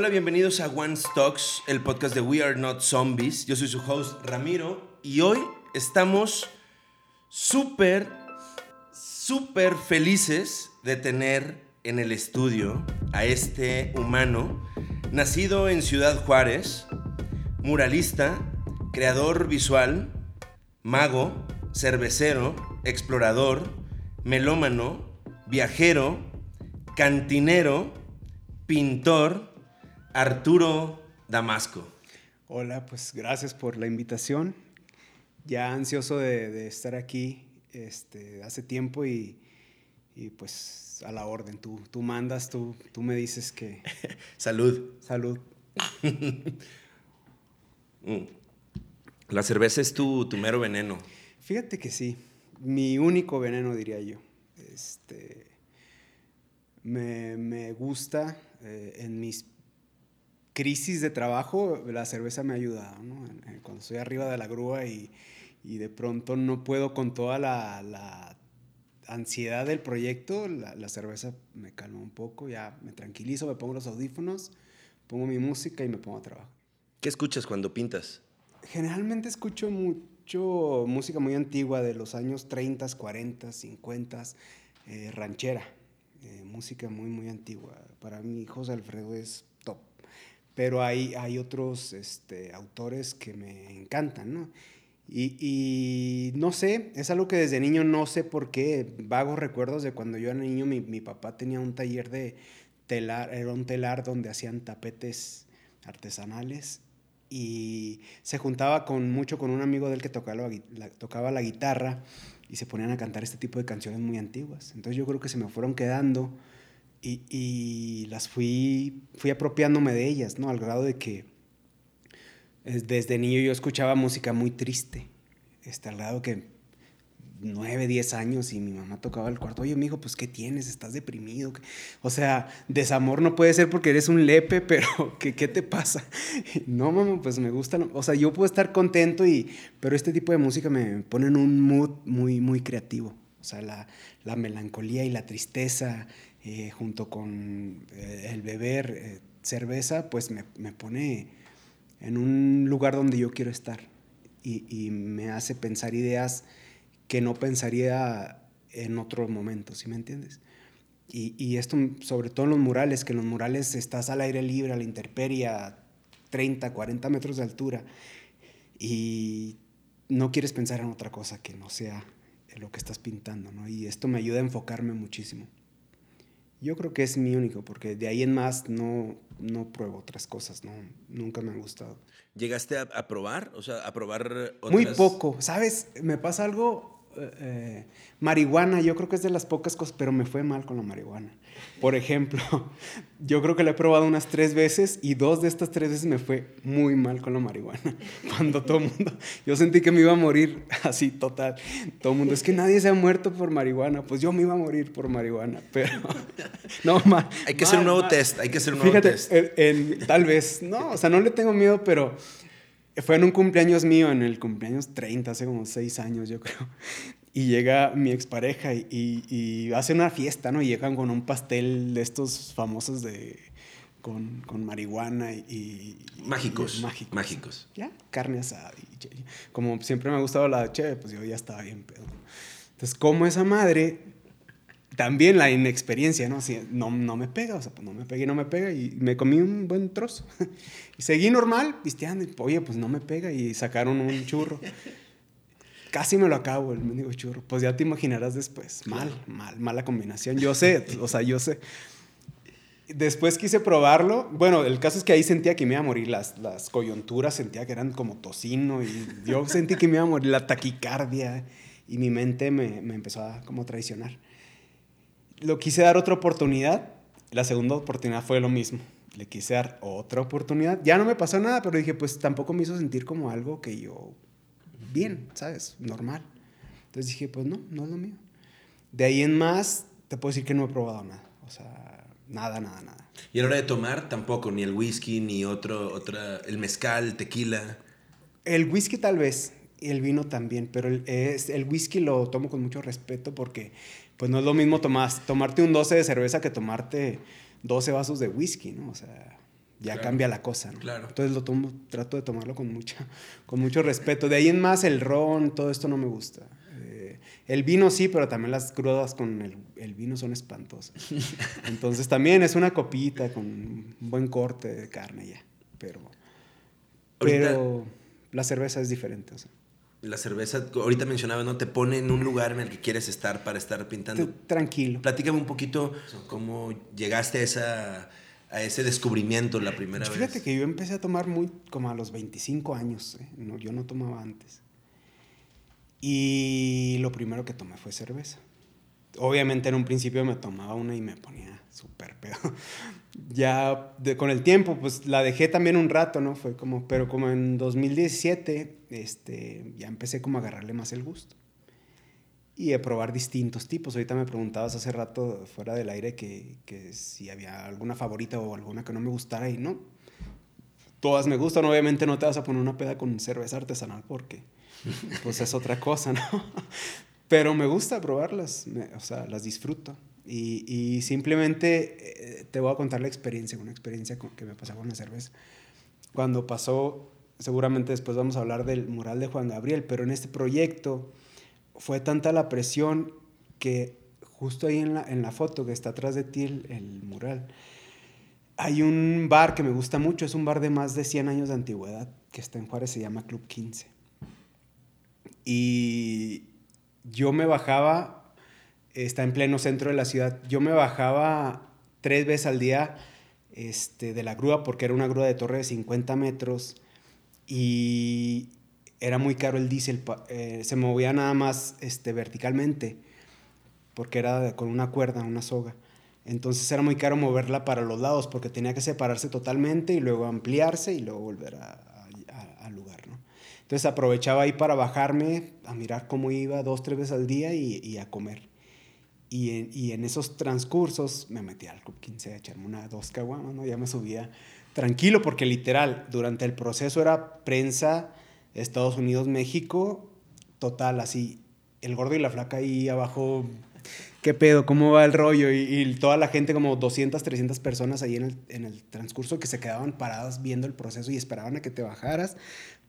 Hola, bienvenidos a One Stocks, el podcast de We Are Not Zombies. Yo soy su host Ramiro y hoy estamos súper, súper felices de tener en el estudio a este humano nacido en Ciudad Juárez, muralista, creador visual, mago, cervecero, explorador, melómano, viajero, cantinero, pintor, Arturo Damasco. Hola, pues gracias por la invitación. Ya ansioso de, estar aquí este, hace tiempo y, pues a la orden. Tú, tú mandas, tú, tú me dices que... Salud. Salud. Mm. La cerveza es tu, tu mero veneno. Fíjate que sí. Mi único veneno, diría yo. Este, me, gusta eh, en mis crisis de trabajo, la cerveza me ha ayudado, ¿no? Cuando estoy arriba de la grúa y, de pronto no puedo con toda la, ansiedad del proyecto, la, cerveza me calma un poco, ya me tranquilizo, me pongo los audífonos, pongo mi música y me pongo a trabajar. ¿Qué escuchas cuando pintas? Generalmente escucho mucho música muy antigua de los años 30, 40, 50, ranchera, eh, música muy, muy antigua. Para mí José Alfredo es pero hay, hay otros este, autores que me encantan, ¿no? Y, no sé, es algo que desde niño no sé por qué, vagos recuerdos de cuando yo era niño, mi, mi papá tenía un taller de telar, era un telar donde hacían tapetes artesanales y se juntaba con mucho con un amigo del que tocaba la, tocaba la guitarra y se ponían a cantar este tipo de canciones muy antiguas. Entonces yo creo que se me fueron quedando y, las fui, fui apropiándome de ellas, ¿no? Al grado de que desde niño yo escuchaba música muy triste, este, al grado que nueve, diez años y mi mamá tocaba el cuarto, oye, hijo, pues, ¿qué tienes? ¿Estás deprimido? O sea, desamor no puede ser porque eres un lepe, pero ¿qué, qué te pasa? No, mamá, pues me gusta, o sea, yo puedo estar contento, y, pero este tipo de música me pone en un mood muy, muy creativo. O sea, la, la melancolía y la tristeza eh, junto con eh, el beber eh, cerveza, pues me, me, pone en un lugar donde yo quiero estar y, me hace pensar ideas que no pensaría en otro momento, ¿sí me entiendes? Y, y, esto sobre todo en los murales, que en los murales estás al aire libre, a la intemperie, a 30, 40 metros de altura y no quieres pensar en otra cosa que no sea lo que estás pintando, ¿no? Y esto me ayuda a enfocarme muchísimo. Yo creo que es mi único, porque de ahí en más no, no pruebo otras cosas, no, nunca me han gustado. ¿Llegaste a, probar? O sea, a probar otras... Muy poco, ¿sabes? Me pasa algo eh, marihuana, yo creo que es de las pocas cosas, pero me fue mal con la marihuana. Por ejemplo, yo creo que la he probado unas tres veces y dos de estas tres veces me fue muy mal con la marihuana. Cuando todo el mundo, yo sentí que me iba a morir así total. Todo el mundo, es que nadie se ha muerto por marihuana. Pues yo me iba a morir por marihuana, pero no, mal. Hay que hacer un nuevo test, hay que hacer un nuevo Fíjate, test. tal vez, no, o sea, no le tengo miedo, pero fue en un cumpleaños mío, en el cumpleaños 30, hace como 6 años yo creo. Y llega mi expareja y, y, hace una fiesta, ¿no? Y llegan con un pastel de estos famosos de... Con, con marihuana y, Mágicos. mágicos. Mágicos. Ya, carne asada. Y, como siempre me ha gustado la cheve, pues yo ya estaba bien pedo. Entonces, como esa madre, también la inexperiencia, ¿no? Así, no, no me pega, o sea, pues no me pega y no me pega. Y me comí un buen trozo. y seguí normal, pisteando. Y, oye, pues no me pega. Y sacaron un churro. Casi me lo acabo el mendigo churro. Pues ya te imaginarás después. Mal, mal, mala combinación. Yo sé, o sea, yo sé. Después quise probarlo. Bueno, el caso es que ahí sentía que me iba a morir. Las, las coyunturas sentía que eran como tocino. Y yo sentí que me iba a morir. La taquicardia. Y mi mente me, me empezó a como traicionar. Lo quise dar otra oportunidad. La segunda oportunidad fue lo mismo. Le quise dar otra oportunidad. Ya no me pasó nada, pero dije, pues tampoco me hizo sentir como algo que yo bien, ¿sabes? Normal. Entonces dije, pues no, no es lo mío. De ahí en más, te puedo decir que no he probado nada. O sea, nada, nada, nada. Y a la hora de tomar, tampoco, ni el whisky, ni otro, otra, el mezcal, el tequila. El whisky tal vez, y el vino también, pero el, es, el whisky lo tomo con mucho respeto porque pues no es lo mismo tomar, tomarte un 12 de cerveza que tomarte 12 vasos de whisky, ¿no? O sea, ya Claro. cambia la cosa, ¿no? Claro. Entonces lo tomo, trato de tomarlo con, mucha, con mucho respeto. De ahí en más el ron, todo esto no me gusta. Eh, el vino sí, pero también las crudas con el, el vino son espantosas. Entonces también es una copita con un buen corte de carne ya, pero, Ahorita- pero la cerveza es diferente. o sea. La cerveza, ahorita mencionaba, ¿no? Te pone en un lugar en el que quieres estar para estar pintando. Tranquilo. Platícame un poquito cómo llegaste a, esa, a ese descubrimiento la primera Fíjate vez. que yo empecé a tomar muy como a los 25 años, ¿eh? no, yo no tomaba antes. Y lo primero que tomé fue cerveza. Obviamente en un principio me tomaba una y me ponía súper pedo. Ya de- con el tiempo, pues la dejé también un rato, ¿no? Fue como, pero como en 2017, este, ya empecé como a agarrarle más el gusto. Y a probar distintos tipos. Ahorita me preguntabas hace rato fuera del aire que, que si había alguna favorita o alguna que no me gustara y no. Todas me gustan, obviamente no te vas a poner una peda con cerveza artesanal porque pues es otra cosa, ¿no? Pero me gusta probarlas, o sea, las disfruto. Y, y simplemente eh, te voy a contar la experiencia, una experiencia que me pasó con la cerveza. Cuando pasó, seguramente después vamos a hablar del mural de Juan Gabriel, pero en este proyecto fue tanta la presión que justo ahí en la, en la foto que está atrás de ti, el, el mural, hay un bar que me gusta mucho, es un bar de más de 100 años de antigüedad, que está en Juárez, se llama Club 15. Y yo me bajaba, está en pleno centro de la ciudad, yo me bajaba tres veces al día este, de la grúa, porque era una grúa de torre de 50 metros, y era muy caro el diésel, eh, se movía nada más este, verticalmente, porque era con una cuerda, una soga. Entonces era muy caro moverla para los lados porque tenía que separarse totalmente y luego ampliarse y luego volver a-. Entonces aprovechaba ahí para bajarme, a mirar cómo iba dos, tres veces al día y, a comer. Y en, esos transcursos me metí al Club 15 a echarme una, dos caguamas, ¿no? Ya me subía tranquilo porque literal, durante el proceso era prensa, Estados Unidos, México, total, así, el gordo y la flaca ahí abajo, ¿qué pedo? ¿Cómo va el rollo? Y, y toda la gente, como 200, 300 personas ahí en el, en el transcurso que se quedaban paradas viendo el proceso y esperaban a que te bajaras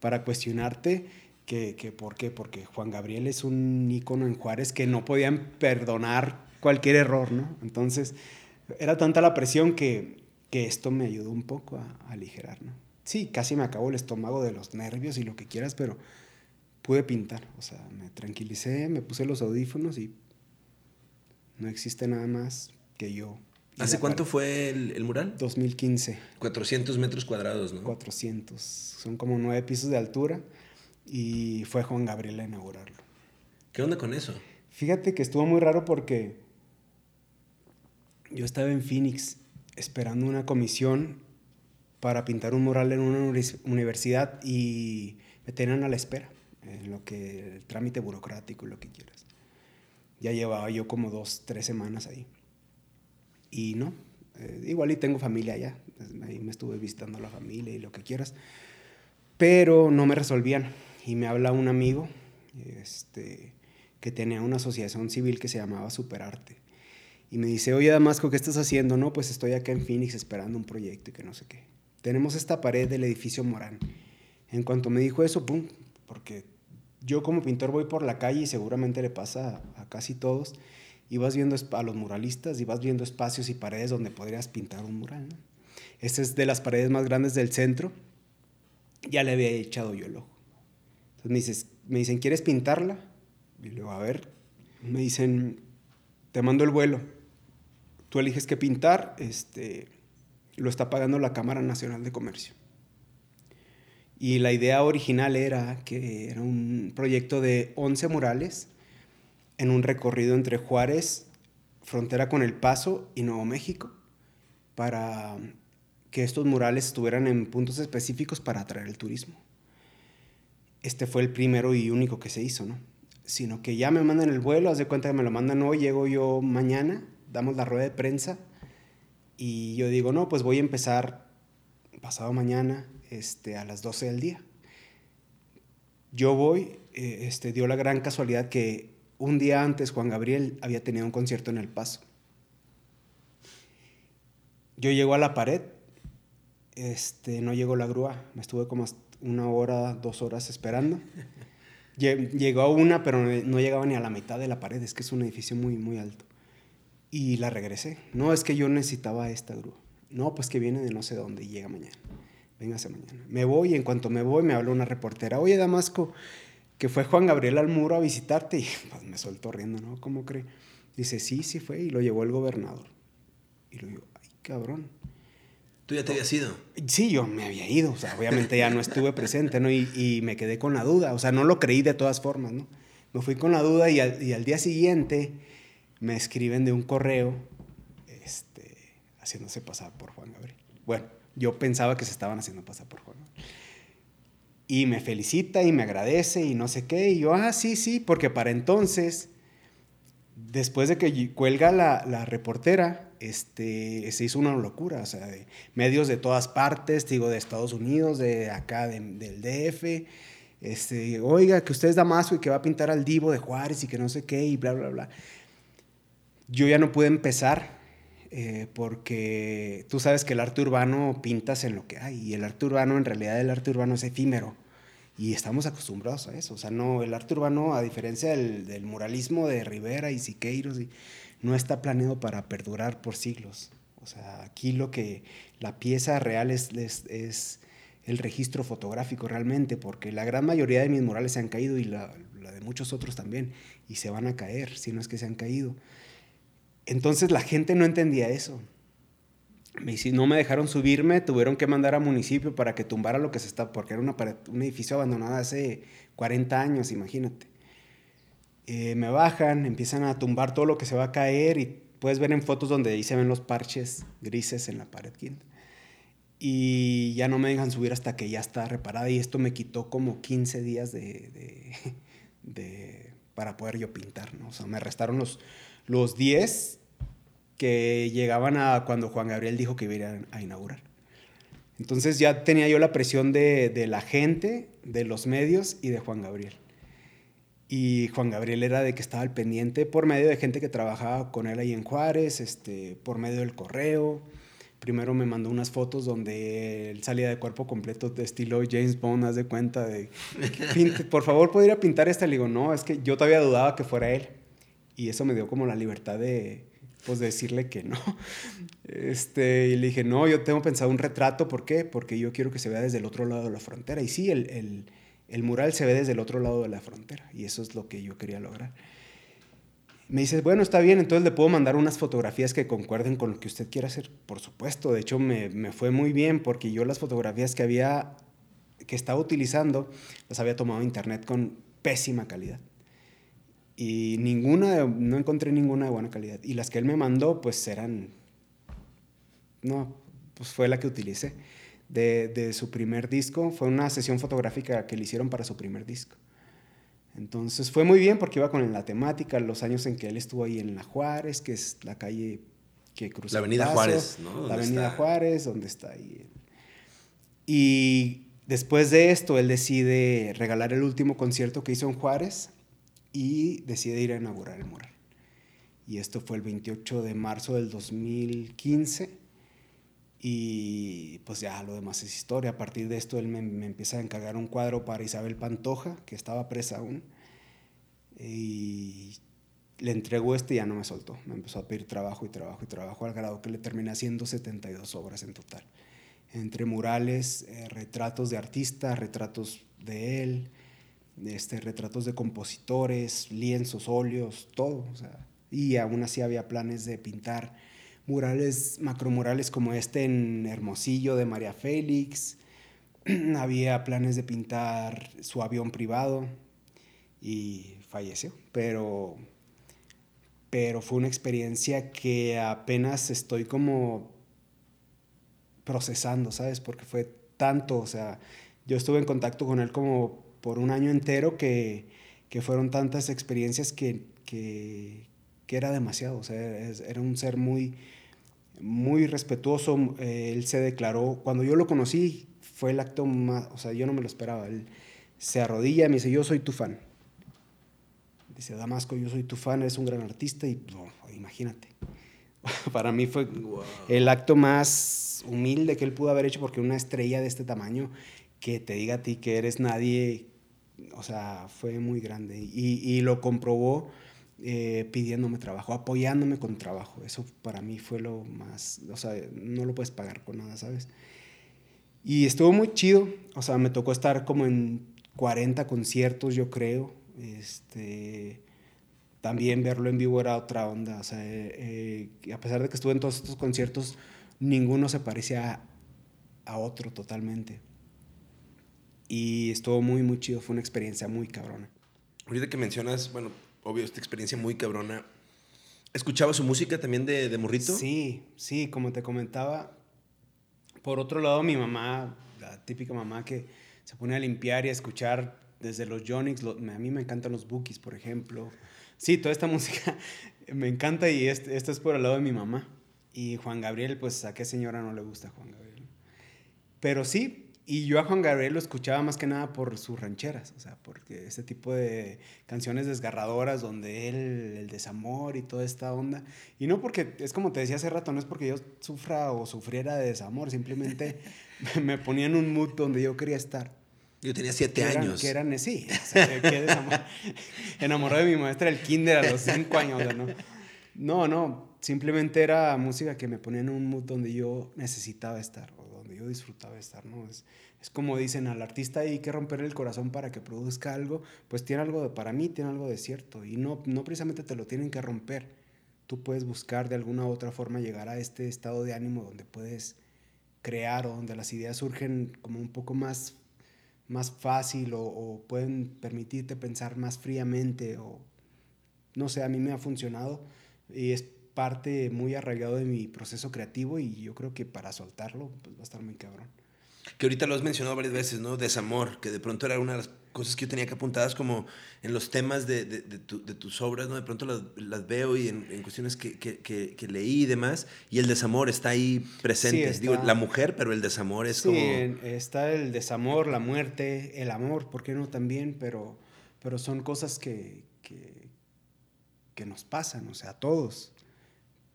para cuestionarte que, que por qué, porque Juan Gabriel es un ícono en Juárez que no podían perdonar cualquier error, ¿no? Entonces, era tanta la presión que, que esto me ayudó un poco a, a aligerar, ¿no? Sí, casi me acabó el estómago de los nervios y lo que quieras, pero pude pintar, o sea, me tranquilicé, me puse los audífonos y no existe nada más que yo. ¿Hace cuánto fue el, el mural? 2015. 400 metros cuadrados, ¿no? 400. Son como nueve pisos de altura y fue Juan Gabriel a inaugurarlo. ¿Qué onda con eso? Fíjate que estuvo muy raro porque yo estaba en Phoenix esperando una comisión para pintar un mural en una universidad y me tenían a la espera en lo que el trámite burocrático y lo que quieras. Ya llevaba yo como dos, tres semanas ahí. Y no, eh, igual y tengo familia allá, ahí me estuve visitando a la familia y lo que quieras, pero no me resolvían. Y me habla un amigo este, que tenía una asociación civil que se llamaba Superarte. Y me dice, oye Damasco, ¿qué estás haciendo? No, pues estoy acá en Phoenix esperando un proyecto y que no sé qué. Tenemos esta pared del edificio Morán. En cuanto me dijo eso, pum, porque yo como pintor voy por la calle y seguramente le pasa a casi todos, y vas viendo a los muralistas y vas viendo espacios y paredes donde podrías pintar un mural. ¿no? Esta es de las paredes más grandes del centro. Ya le había echado yo el ojo. Entonces me, dices, me dicen, ¿quieres pintarla? Y luego, a ver, me dicen, te mando el vuelo. Tú eliges qué pintar, este, lo está pagando la Cámara Nacional de Comercio. Y la idea original era que era un proyecto de 11 murales en un recorrido entre Juárez, frontera con El Paso y Nuevo México, para que estos murales estuvieran en puntos específicos para atraer el turismo. Este fue el primero y único que se hizo, ¿no? Sino que ya me mandan el vuelo, haz de cuenta que me lo mandan hoy, llego yo mañana, damos la rueda de prensa y yo digo, no, pues voy a empezar pasado mañana este, a las 12 del día. Yo voy, eh, este, dio la gran casualidad que un día antes Juan Gabriel había tenido un concierto en El Paso. Yo llego a la pared este, no llegó la grúa. Me estuve como una hora, dos horas esperando. Llegó una, pero no llegaba ni a la mitad de la pared. Es que es un edificio muy, muy alto. Y la regresé. No, es que yo necesitaba esta grúa. No, pues que viene de no sé dónde y llega mañana. Véngase mañana. Me voy y en cuanto me voy me habla una reportera. Oye, Damasco, que fue Juan Gabriel al muro a visitarte. Y pues me soltó riendo, ¿no? ¿Cómo cree? Dice, sí, sí fue. Y lo llevó el gobernador. Y lo digo, ay, cabrón. ¿Tú ya te habías ido? Sí, yo me había ido. O sea, obviamente ya no estuve presente, ¿no? Y, y me quedé con la duda. O sea, no lo creí de todas formas, ¿no? Me fui con la duda y al, y al día siguiente me escriben de un correo este, haciéndose pasar por Juan Gabriel. Bueno, yo pensaba que se estaban haciendo pasar por Juan Gabriel. Y me felicita y me agradece y no sé qué. Y yo, ah, sí, sí, porque para entonces, después de que cuelga la, la reportera, este, se hizo una locura, o sea, de medios de todas partes, digo, de Estados Unidos, de acá, del DF, este, oiga, que usted es Damasco y que va a pintar al divo de Juárez y que no sé qué, y bla, bla, bla yo ya no pude empezar eh, porque tú sabes que el arte urbano pintas en lo que hay y el arte urbano, en realidad el arte urbano es efímero y estamos acostumbrados a eso. O sea, no, el arte urbano, a diferencia del, muralismo de Rivera y Siqueiros, no está planeado para perdurar por siglos. O sea, aquí lo que la pieza real es, es, el registro fotográfico realmente, porque la gran mayoría de mis murales se han caído y la, la de muchos otros también, y se van a caer, si no es que se han caído. Entonces la gente no entendía eso. Me, no me dejaron subirme, tuvieron que mandar a municipio para que tumbara lo que se está, porque era un edificio abandonado hace 40 años, imagínate. Eh, me bajan, empiezan a tumbar todo lo que se va a caer y puedes ver en fotos donde ahí se ven los parches grises en la pared quinta. Y ya no me dejan subir hasta que ya está reparada y esto me quitó como 15 días de, de, para poder yo pintar, ¿no? O sea, me restaron los, los 10 que llegaban a cuando Juan Gabriel dijo que iba a inaugurar. Entonces ya tenía yo la presión de, la gente, de los medios y de Juan Gabriel. Y Juan Gabriel era de que estaba al pendiente por medio de gente que trabajaba con él ahí en Juárez, este, por medio del correo. Primero me mandó unas fotos donde él salía de cuerpo completo de estilo James Bond, haz de cuenta de, por favor, ¿podría pintar esta? Le digo, no, es que yo todavía dudaba que fuera él y eso me dio como la libertad de, pues, decirle que no. Este, y le dije, no, yo tengo pensado un retrato, ¿por qué? Porque yo quiero que se vea desde el otro lado de la frontera. Y sí, el, el, el mural se ve desde el otro lado de la frontera, y eso es lo que yo quería lograr. Me dice, bueno, está bien, entonces le puedo mandar unas fotografías que concuerden con lo que usted quiera hacer. Por supuesto, de hecho me, me fue muy bien porque yo las fotografías que había, que estaba utilizando, las había tomado internet con pésima calidad y ninguna, no encontré ninguna de buena calidad. Y las que él me mandó, pues eran, no, pues fue la que utilicé. De, de, su primer disco, fue una sesión fotográfica que le hicieron para su primer disco. Entonces fue muy bien porque iba con la temática, los años en que él estuvo ahí en La Juárez, que es la calle que cruza. La Avenida Juárez, ¿no? La Avenida Juárez, donde está ahí. Y después de esto, él decide regalar el último concierto que hizo en Juárez y decide ir a inaugurar el mural. Y esto fue el 28 de marzo del 2015 y pues ya lo demás es historia. A partir de esto él me, empieza a encargar un cuadro para Isabel Pantoja, que estaba presa aún, y le entregó este y ya no me soltó. Me empezó a pedir trabajo y trabajo y trabajo al grado que le terminé haciendo 72 obras en total. Entre murales, eh, retratos de artistas, retratos de él, este, retratos de compositores, lienzos, óleos, todo. y aún así había planes de pintar murales, macromurales como este en Hermosillo de María Félix. había planes de pintar su avión privado y falleció. Pero, pero fue una experiencia que apenas estoy como procesando, ¿sabes? Porque fue tanto, o sea, yo estuve en contacto con él como por un año entero que, que fueron tantas experiencias que, que, que, era demasiado. O sea, era un ser muy, muy respetuoso. Eh, él se declaró, cuando yo lo conocí, fue el acto más, o sea, yo no me lo esperaba. Él se arrodilla y me dice, yo soy tu fan. Dice, Damasco, yo soy tu fan, eres un gran artista y imagínate. Para mí fue el acto más humilde que él pudo haber hecho porque una estrella de este tamaño que te diga a ti que eres nadie, o sea, fue muy grande. Y, y lo comprobó eh, pidiéndome trabajo, apoyándome con trabajo. Eso para mí fue lo más, o sea, no lo puedes pagar con nada, ¿sabes? Y estuvo muy chido, o sea, me tocó estar como en 40 conciertos, yo creo. Este, también verlo en vivo era otra onda, o sea, eh, a pesar de que estuve en todos estos conciertos, ninguno se parecía a, a otro totalmente. Y estuvo muy, muy chido, fue una experiencia muy cabrona. Ahorita que mencionas, bueno, obvio, esta experiencia muy cabrona. ¿Escuchaba su música también de, de morrito? Sí, sí, como te comentaba. Por otro lado, mi mamá, la típica mamá que se pone a limpiar y a escuchar desde los Jonix, a mí me encantan los Bookies, por ejemplo. Sí, toda esta música me encanta y este, esto es por el lado de mi mamá. Y Juan Gabriel, pues a qué señora no le gusta Juan Gabriel. Pero sí, y yo a Juan Gabriel lo escuchaba más que nada por sus rancheras, o sea, porque ese tipo de canciones desgarradoras donde él, el desamor y toda esta onda. Y no porque, es como te decía hace rato, no es porque yo sufra o sufriera de desamor, simplemente me ponía en un mood donde yo quería estar. Yo tenía siete años. Que eran, sí, o sea, que. Enamoró de mi maestra del kinder a los cinco años, ¿no? No, no, simplemente era música que me ponía en un mood donde yo necesitaba estar yo disfrutaba estar, ¿no? Es, es como dicen, al artista hay que romper el corazón para que produzca algo, pues tiene algo, de, para mí tiene algo de cierto, y no, no precisamente te lo tienen que romper, tú puedes buscar de alguna u otra forma llegar a este estado de ánimo donde puedes crear o donde las ideas surgen como un poco más, más fácil o, o pueden permitirte pensar más fríamente o no sé, a mí me ha funcionado y es parte muy arraigado de mi proceso creativo y yo creo que para soltarlo pues va a estar muy cabrón. Que ahorita lo has mencionado varias veces, ¿no? Desamor, que de pronto era una de las cosas que yo tenía que apuntadas como en los temas de, de, de, tus obras, ¿no? De pronto las, las veo y en, en cuestiones que, que, que, leí y demás, y el desamor está ahí presente. Digo, la mujer, pero el desamor es como... Sí, está el desamor, la muerte, el amor, ¿por qué no también? Pero, pero son cosas que, que, que nos pasan, o sea, a todos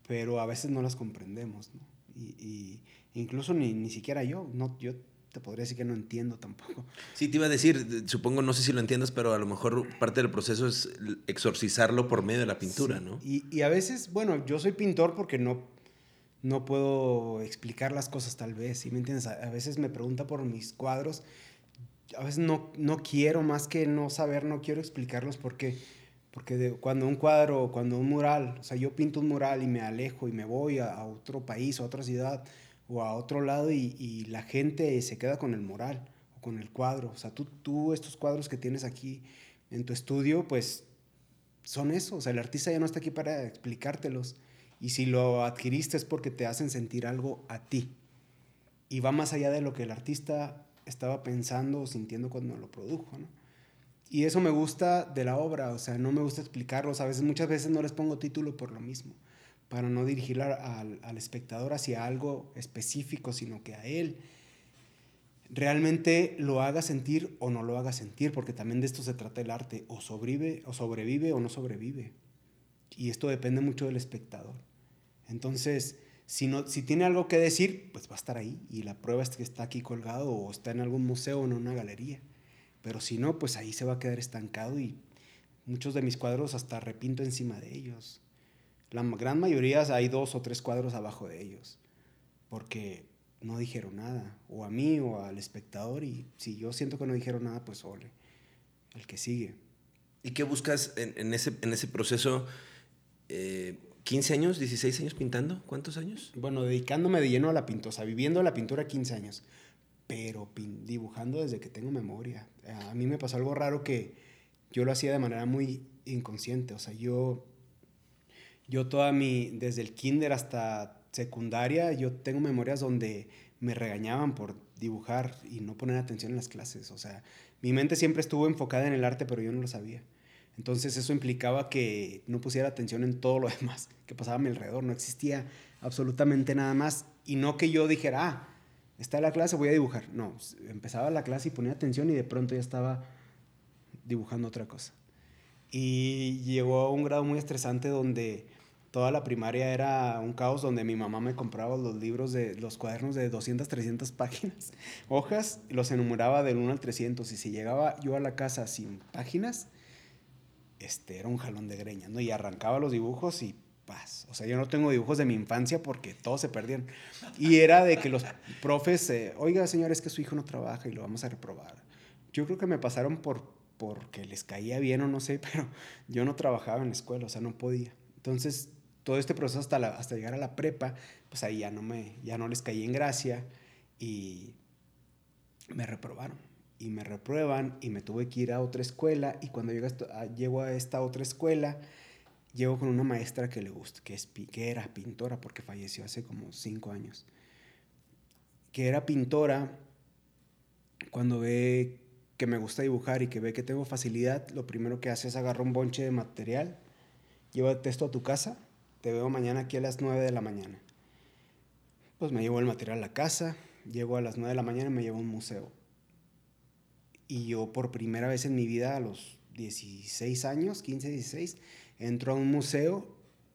pero a veces no las comprendemos, ¿no? Y, incluso ni, ni siquiera yo, no, yo te podría decir que no entiendo tampoco. Sí, te iba a decir, supongo, no sé si lo entiendes, pero a lo mejor parte del proceso es exorcizarlo por medio de la pintura, ¿no? Y, y, a veces, bueno, yo soy pintor porque no, no puedo explicar las cosas tal vez, ¿sí me entiendes? A, a veces me pregunta por mis cuadros, a veces no, no quiero más que no saber, no quiero explicarlos porque porque cuando un cuadro, cuando un mural, o sea, yo pinto un mural y me alejo y me voy a, otro país, a otra ciudad o a otro lado y, y, la gente se queda con el mural o con el cuadro. O sea, tú, tú estos cuadros que tienes aquí en tu estudio, pues son eso. O sea, el artista ya no está aquí para explicártelos. Y si lo adquiriste es porque te hacen sentir algo a ti. Y va más allá de lo que el artista estaba pensando o sintiendo cuando lo produjo, ¿no? Y eso me gusta de la obra, o sea, no me gusta explicarlos. A veces, muchas veces no les pongo título por lo mismo, para no dirigir al, espectador hacia algo específico, sino que a él realmente lo haga sentir o no lo haga sentir, porque también de esto se trata el arte, o sobrevive o, sobrevive o no sobrevive. Y esto depende mucho del espectador. Entonces, si, no, si tiene algo que decir, pues va a estar ahí. Y la prueba es que está aquí colgado o está en algún museo o en una galería. Pero si no, pues ahí se va a quedar estancado y muchos de mis cuadros hasta repinto encima de ellos. La gran mayoría hay dos o tres cuadros abajo de ellos, porque no dijeron nada, o a mí o al espectador, y si yo siento que no dijeron nada, pues ole, el que sigue. ¿Y qué buscas en, ese, en ese proceso? Eh, ¿15 años, 16 años pintando? ¿Cuántos años? Bueno, dedicándome de lleno a la pintura, o sea, viviendo la pintura 15 años pero dibujando desde que tengo memoria. A mí me pasó algo raro que yo lo hacía de manera muy inconsciente, o sea, yo, yo toda mi, desde el kinder hasta secundaria, yo tengo memorias donde me regañaban por dibujar y no poner atención en las clases, o sea, mi mente siempre estuvo enfocada en el arte, pero yo no lo sabía. Entonces eso implicaba que no pusiera atención en todo lo demás que pasaba a mi alrededor, no existía absolutamente nada más y no que yo dijera, ah, está la clase, voy a dibujar. No, empezaba la clase y ponía atención y de pronto ya estaba dibujando otra cosa. Y llegó a un grado muy estresante donde toda la primaria era un caos donde mi mamá me compraba los libros de los cuadernos de 200, 300 páginas, hojas, los enumeraba del 1 al 300. Y si llegaba yo a la casa sin páginas, este, era un jalón de greña, ¿no? Y arrancaba los dibujos y O sea, yo no tengo dibujos de mi infancia porque todos se perdieron. Y era de que los profes, eh, oiga, señor, es que su hijo no trabaja y lo vamos a reprobar. Yo creo que me pasaron por porque les caía bien o no sé, pero yo no trabajaba en la escuela, o sea, no podía. Entonces, todo este proceso hasta, hasta llegar a la prepa, pues ahí ya no, me, ya no les caí en gracia y me reprobaron. Y me reprueban y me tuve que ir a otra escuela y cuando llego a, llego a esta otra escuela, llego con una maestra que le gusta, que, es, que era pintora porque falleció hace como cinco años. Que era pintora, cuando ve que me gusta dibujar y que ve que tengo facilidad, lo primero que hace es agarrar un bonche de material, lleva el texto a tu casa, te veo mañana aquí a las 9 de la mañana. Pues me llevo el material a la casa, llego a las 9 de la mañana y me llevo a un museo. Y yo por primera vez en mi vida, a los 16 años, 15, 16, entro a un museo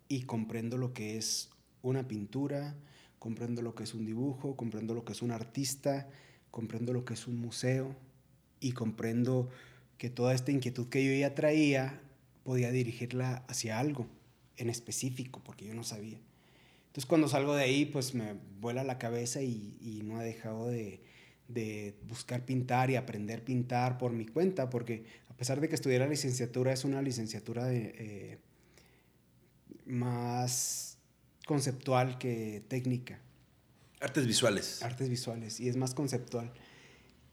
y comprendo lo que es una pintura, comprendo lo que es un dibujo, comprendo lo que es un artista, comprendo lo que es un museo, y comprendo que toda esta inquietud que yo ya traía podía dirigirla hacia algo en específico, porque yo no sabía. Entonces cuando salgo de ahí, pues me vuela la cabeza y, no he dejado de, buscar pintar y aprender a pintar por mi cuenta, porque pesar de que estudié la licenciatura, es una licenciatura de, eh, más conceptual que técnica. Artes visuales. Artes visuales, y es más conceptual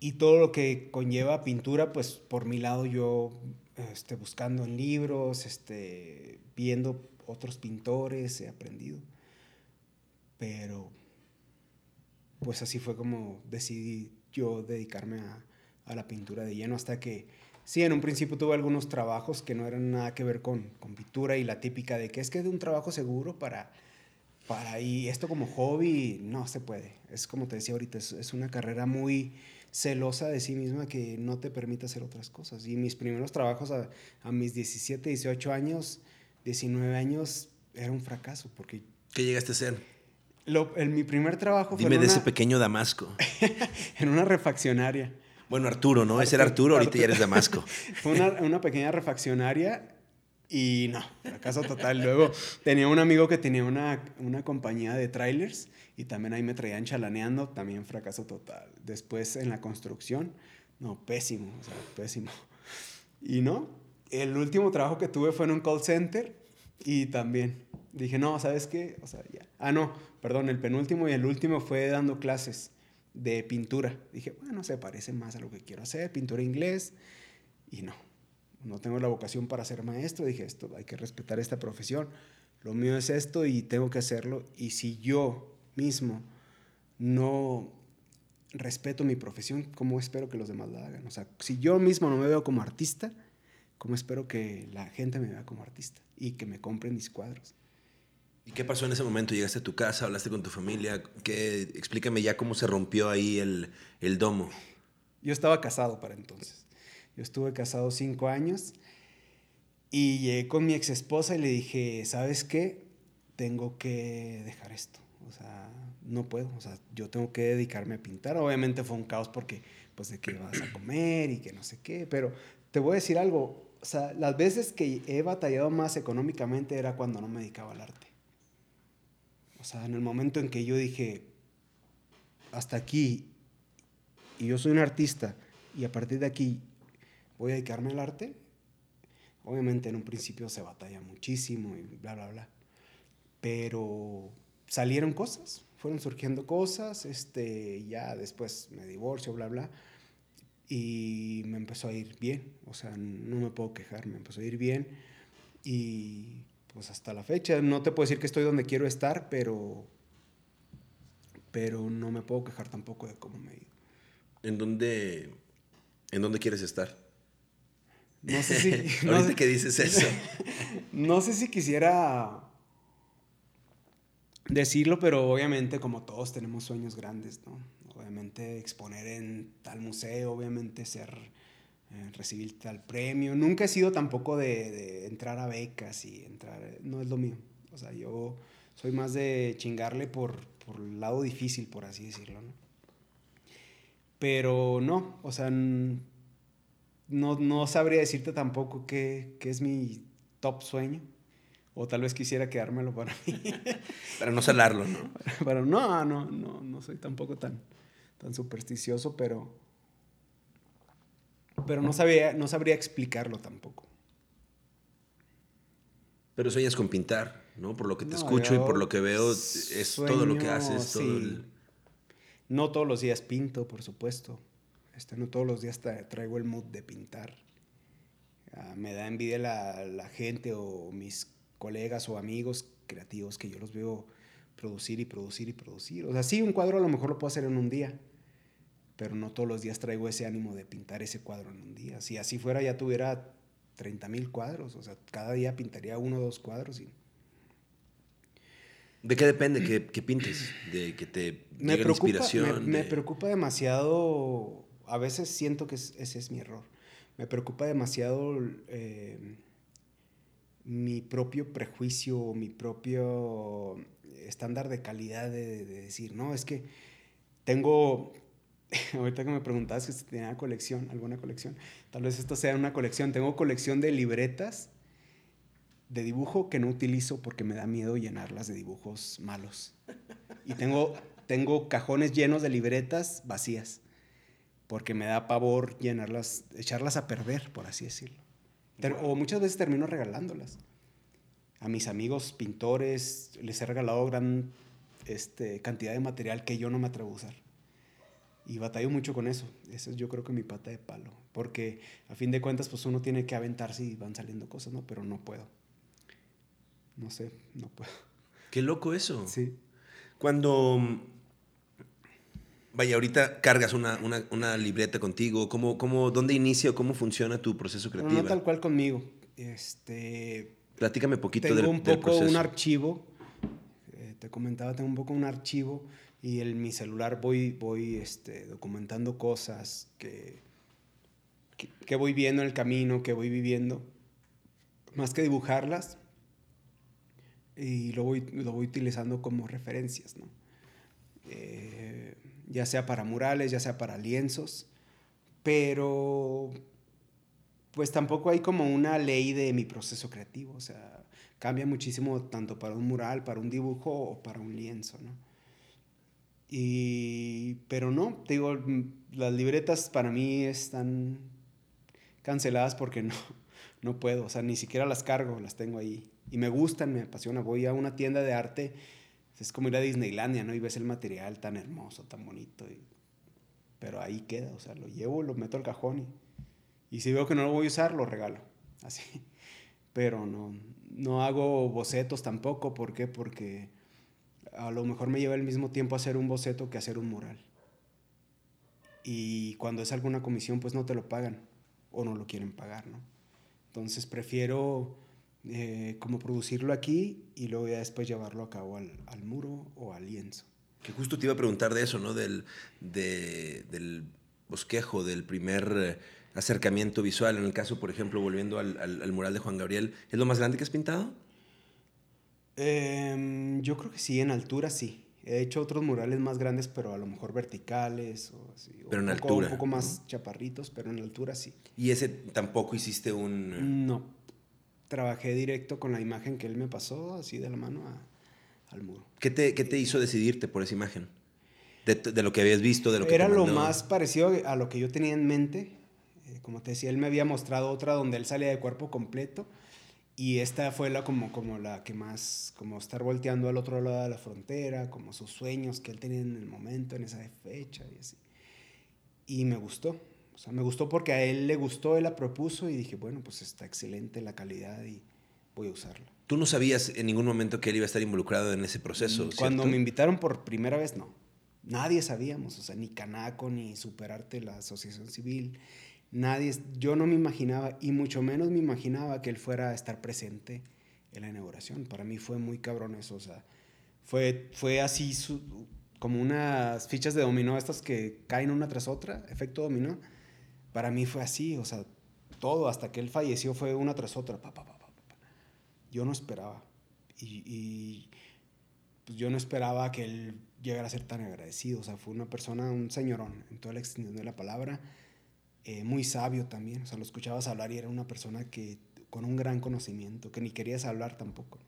y todo lo que conlleva pintura, pues por mi lado yo este, buscando en libros, este, viendo otros pintores, he aprendido. Pero pues así fue como decidí yo dedicarme a, a, la pintura de lleno hasta que, sí, en un principio tuve algunos trabajos que no eran nada que ver con, con pintura y la típica de que es que es de un trabajo seguro para, para, y esto como hobby, no se puede. Es como te decía ahorita, es, es una carrera muy celosa de sí misma que no te permite hacer otras cosas. Y mis primeros trabajos a, mis 17, 18 años, 19 años, era un fracaso porque... ¿Qué llegaste a ser? Lo, en mi primer trabajo Dime fue de ese pequeño Damasco. en una refaccionaria. Bueno, Arturo, ¿no? Ese era Arturo, ahorita ya eres Damasco. fue una, una pequeña refaccionaria y no, fracaso total. Luego tenía un amigo que tenía una, una compañía de trailers y también ahí me traían chalaneando, también fracaso total. Después en la construcción, no, pésimo, o sea, pésimo. Y no, el último trabajo que tuve fue en un call center y también dije, no, ¿sabes qué? O sea, ya. Ah, no, perdón, el penúltimo y el último fue dando clases de pintura. Dije, bueno, se parece más a lo que quiero hacer, pintura inglés. Y no, no tengo la vocación para ser maestro, dije, esto, hay que respetar esta profesión, lo mío es esto y tengo que hacerlo, y si yo mismo no respeto mi profesión, ¿cómo espero que los demás la hagan? O sea, si yo mismo no me veo como artista, ¿cómo espero que la gente me vea como artista y que me compren mis cuadros? ¿Y qué pasó en ese momento? ¿Llegaste a tu casa? ¿Hablaste con tu familia? ¿Qué? Explícame ya cómo se rompió ahí el, el domo. Yo estaba casado para entonces. Yo estuve casado cinco años y llegué con mi ex esposa y le dije, ¿sabes qué? Tengo que dejar esto. O sea, no puedo. O sea, yo tengo que dedicarme a pintar. Obviamente fue un caos porque, pues, de qué vas a comer y que no sé qué. Pero te voy a decir algo. O sea, las veces que he batallado más económicamente era cuando no me dedicaba al arte. O sea, en el momento en que yo dije, hasta aquí, y yo soy un artista, y a partir de aquí voy a dedicarme al arte. Obviamente en un principio se batalla muchísimo y bla, bla, bla. Pero salieron cosas, fueron surgiendo cosas, este, ya después me divorcio, bla, bla. Y me empezó a ir bien, o sea, no me puedo quejar, me empezó a ir bien. Y pues hasta la fecha, no te puedo decir que estoy donde quiero estar, pero, pero no me puedo quejar tampoco de cómo me he ido. ¿En dónde, en dónde quieres estar? No sé si. no sé, qué dices eso. no sé si quisiera decirlo, pero obviamente, como todos, tenemos sueños grandes, ¿no? Obviamente, exponer en tal museo, obviamente, ser. Eh, recibir tal premio. Nunca he sido tampoco de, entrar a becas y entrar. No es lo mío. O sea, yo soy más de chingarle por, por el lado difícil, por así decirlo, ¿no? Pero no, o sea, no, no sabría decirte tampoco qué, qué es mi top sueño. O tal vez quisiera quedármelo para mí. para no salarlo, ¿no? Pero no, no, no, no soy tampoco tan, tan supersticioso, pero, pero no, sabía, no sabría explicarlo tampoco. Pero sueñas con pintar, ¿no? Por lo que te escucho y por lo que veo, es todo lo que haces, todo No todos los días pinto, por supuesto. Este, no todos los días traigo el mood de pintar. Ah, me da envidia la, la gente o mis colegas o amigos creativos que yo los veo producir y producir y producir. O sea, sí, un cuadro a lo mejor lo puedo hacer en un día, pero no todos los días traigo ese ánimo de pintar ese cuadro en un día. Si así fuera, ya tuviera 30 mil cuadros. O sea, cada día pintaría uno o dos cuadros. Y... ¿De qué depende que, pintes? ¿De que te me preocupa, inspiración? Me, preocupa demasiado. A veces siento que ese es mi error. Me preocupa demasiado. Eh, mi propio prejuicio, mi propio estándar de calidad de, decir, no, es que tengo, ahorita que me preguntabas si tenía colección, alguna colección, tal vez esto sea una colección, tengo colección de libretas de dibujo que no utilizo porque me da miedo llenarlas de dibujos malos. Y tengo, tengo cajones llenos de libretas vacías porque me da pavor llenarlas, echarlas a perder, por así decirlo. O muchas veces termino regalándolas. A mis amigos pintores les he regalado gran este, cantidad de material que yo no me atrevo a usar. Y batallo mucho con eso. Eso es yo creo que mi pata de palo. Porque a fin de cuentas, pues uno tiene que aventarse y van saliendo cosas, ¿no? Pero no puedo. No sé, no puedo. Qué loco eso. Sí. Cuando Vaya, ahorita cargas una, una, una libreta contigo. ¿Cómo, cómo, ¿Dónde inicia o cómo funciona tu proceso creativo? No, tal cual conmigo. Este, Platícame poquito tengo un poco un archivo. Eh, te comentaba, tengo un poco un archivo y en mi celular voy, voy este, documentando cosas que, que, que, voy viendo en el camino, que voy viviendo. Más que dibujarlas, y lo voy, lo voy utilizando como referencias, ¿no? Eh, ya sea para murales, ya sea para lienzos, pero pues tampoco hay como una ley de mi proceso creativo, o sea, cambia muchísimo tanto para un mural, para un dibujo o para un lienzo, ¿no? Y, pero no, te digo, las libretas para mí están canceladas porque no, no puedo, o sea, ni siquiera las cargo, las tengo ahí. Y me gustan, me apasiona. Voy a una tienda de arte es como ir a Disneylandia, ¿no? Y ves el material tan hermoso, tan bonito. Pero ahí queda, o sea, lo llevo, lo meto al cajón y, y si veo que no lo voy a usar, lo regalo. Así. Pero no, no hago bocetos tampoco. ¿Por qué? Porque a lo mejor me lleva el mismo tiempo hacer un boceto que hacer un mural. Y cuando es alguna comisión, pues no te lo pagan o no lo quieren pagar, ¿no? Entonces prefiero eh, como producirlo aquí y luego ya después llevarlo a cabo al, al, muro o al lienzo. Que justo te iba a preguntar de eso, ¿no? Del, de, del bosquejo, del primer eh, acercamiento visual. En el caso, por ejemplo, volviendo al, al, mural de Juan Gabriel, ¿es lo más grande que has pintado? Eh, yo creo que sí, en altura sí. He hecho otros murales más grandes, pero a lo mejor verticales o así. Pero en poco, altura. Un poco más chaparritos, pero en altura sí. ¿Y ese tampoco hiciste un...? No trabajé directo con la imagen que él me pasó, así de la mano al muro. ¿Qué te, ¿Qué te, hizo decidirte por esa imagen? De, de, lo que habías visto, de lo que Era lo más parecido a lo que yo tenía en mente. Eh, como te decía, él me había mostrado otra donde él salía de cuerpo completo. Y esta fue la como, como la que más, como estar volteando al otro lado de la frontera, como sus sueños que él tenía en el momento, en esa fecha y así. Y me gustó. O sea, me gustó porque a él le gustó, él la propuso y dije, bueno, pues está excelente la calidad y voy a usarla. ¿Tú no sabías en ningún momento que él iba a estar involucrado en ese proceso? Mm, cuando me invitaron por primera vez, no. Nadie sabíamos, o sea, ni Canaco, ni Superarte, la asociación civil, nadie, yo no me imaginaba, y mucho menos me imaginaba que él fuera a estar presente en la inauguración. Para mí fue muy cabrón eso, o sea, fue, fue así como unas fichas de dominó, estas que caen una tras otra, efecto dominó para mí fue así, o sea, todo hasta que él falleció fue una tras otra. Pa, pa, pa, Yo no esperaba. Y, pues yo no esperaba que él llegara a ser tan agradecido. O sea, fue una persona, un señorón, en toda la extensión de la palabra, eh, muy sabio también. O sea, lo escuchabas hablar y era una persona que con un gran conocimiento, que ni querías hablar tampoco.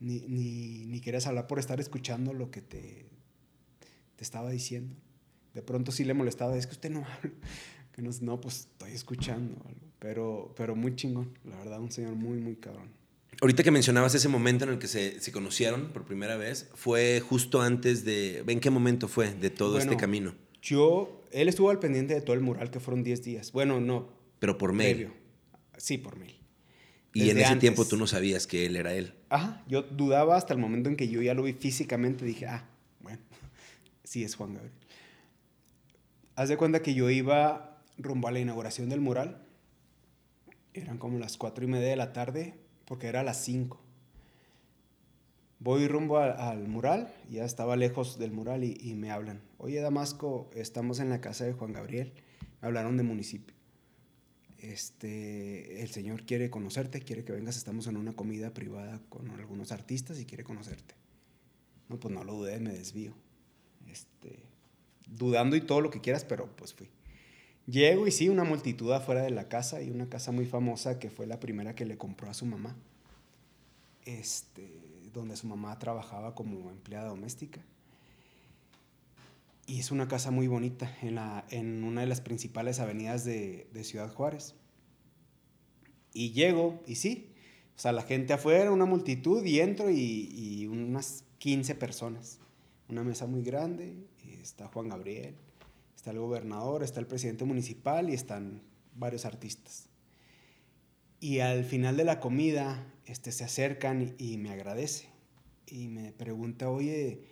Ni, ni, ni querías hablar por estar escuchando lo que te, te estaba diciendo. De pronto sí le molestaba, es que usted no habla. Que no, no, pues estoy escuchando. Pero, pero muy chingón, la verdad, un señor muy, muy cabrón. Ahorita que mencionabas ese momento en el que se, se, conocieron por primera vez, fue justo antes de... ¿En qué momento fue de todo este camino? Yo, él estuvo al pendiente de todo el mural, que fueron 10 días. Bueno, no. Pero por mail. Sí, por mail. Y en ese tiempo tú no sabías que él era él. Ajá, yo dudaba hasta el momento en que yo ya lo vi físicamente, dije, ah, bueno, sí es Juan Gabriel. Haz de cuenta que yo iba rumbo a la inauguración del mural, eran como las cuatro y media de la tarde, porque era las 5. Voy rumbo al mural, ya estaba lejos del mural y, me hablan. Oye, Damasco, estamos en la casa de Juan Gabriel. Me hablaron de municipio. Este, el señor quiere conocerte, quiere que vengas, estamos en una comida privada con algunos artistas y quiere conocerte. No, pues no lo dudé, me desvío. Este, dudando y todo lo que quieras, pero pues fui. Llego y sí, una multitud afuera de la casa y una casa muy famosa que fue la primera que le compró a su mamá. Este, donde su mamá trabajaba como empleada doméstica. Y es una casa muy bonita en, la, en una de las principales avenidas de, Ciudad Juárez. Y llego y sí, o sea, la gente afuera, una multitud, y entro y, y unas 15 personas. Una mesa muy grande, está Juan Gabriel, está el gobernador, está el presidente municipal y están varios artistas. Y al final de la comida este, se acercan y, me agradece. Y me pregunta, oye,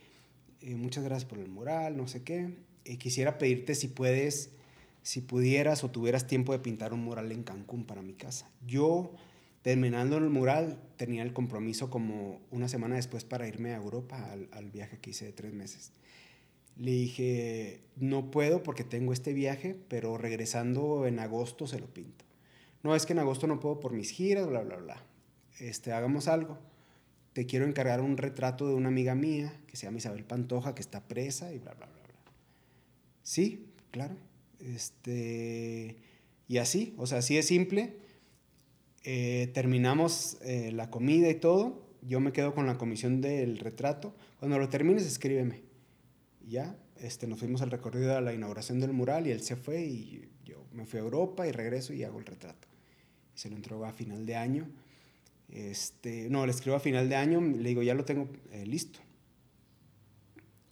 eh, muchas gracias por el mural, no sé qué. Y quisiera pedirte si puedes, si pudieras o tuvieras tiempo de pintar un mural en Cancún para mi casa. Yo, terminando el mural, tenía el compromiso como una semana después para irme a Europa al, al viaje que hice de tres meses. Le dije, no puedo porque tengo este viaje, pero regresando en agosto se lo pinto. No, es que en agosto no puedo por mis giras, bla, bla, bla. Este, hagamos algo. Te quiero encargar un retrato de una amiga mía que se llama Isabel Pantoja, que está presa y bla, bla, bla, bla. Sí, claro. Este, y así, o sea, así es simple. Eh, terminamos eh, la comida y todo. Yo me quedo con la comisión del retrato. Cuando lo termines, escríbeme ya, este, nos fuimos al recorrido a la inauguración del mural y él se fue y yo me fui a Europa y regreso y hago el retrato. Se lo entregó a final de año. Este, no, le escribo a final de año, le digo, ya lo tengo eh, listo.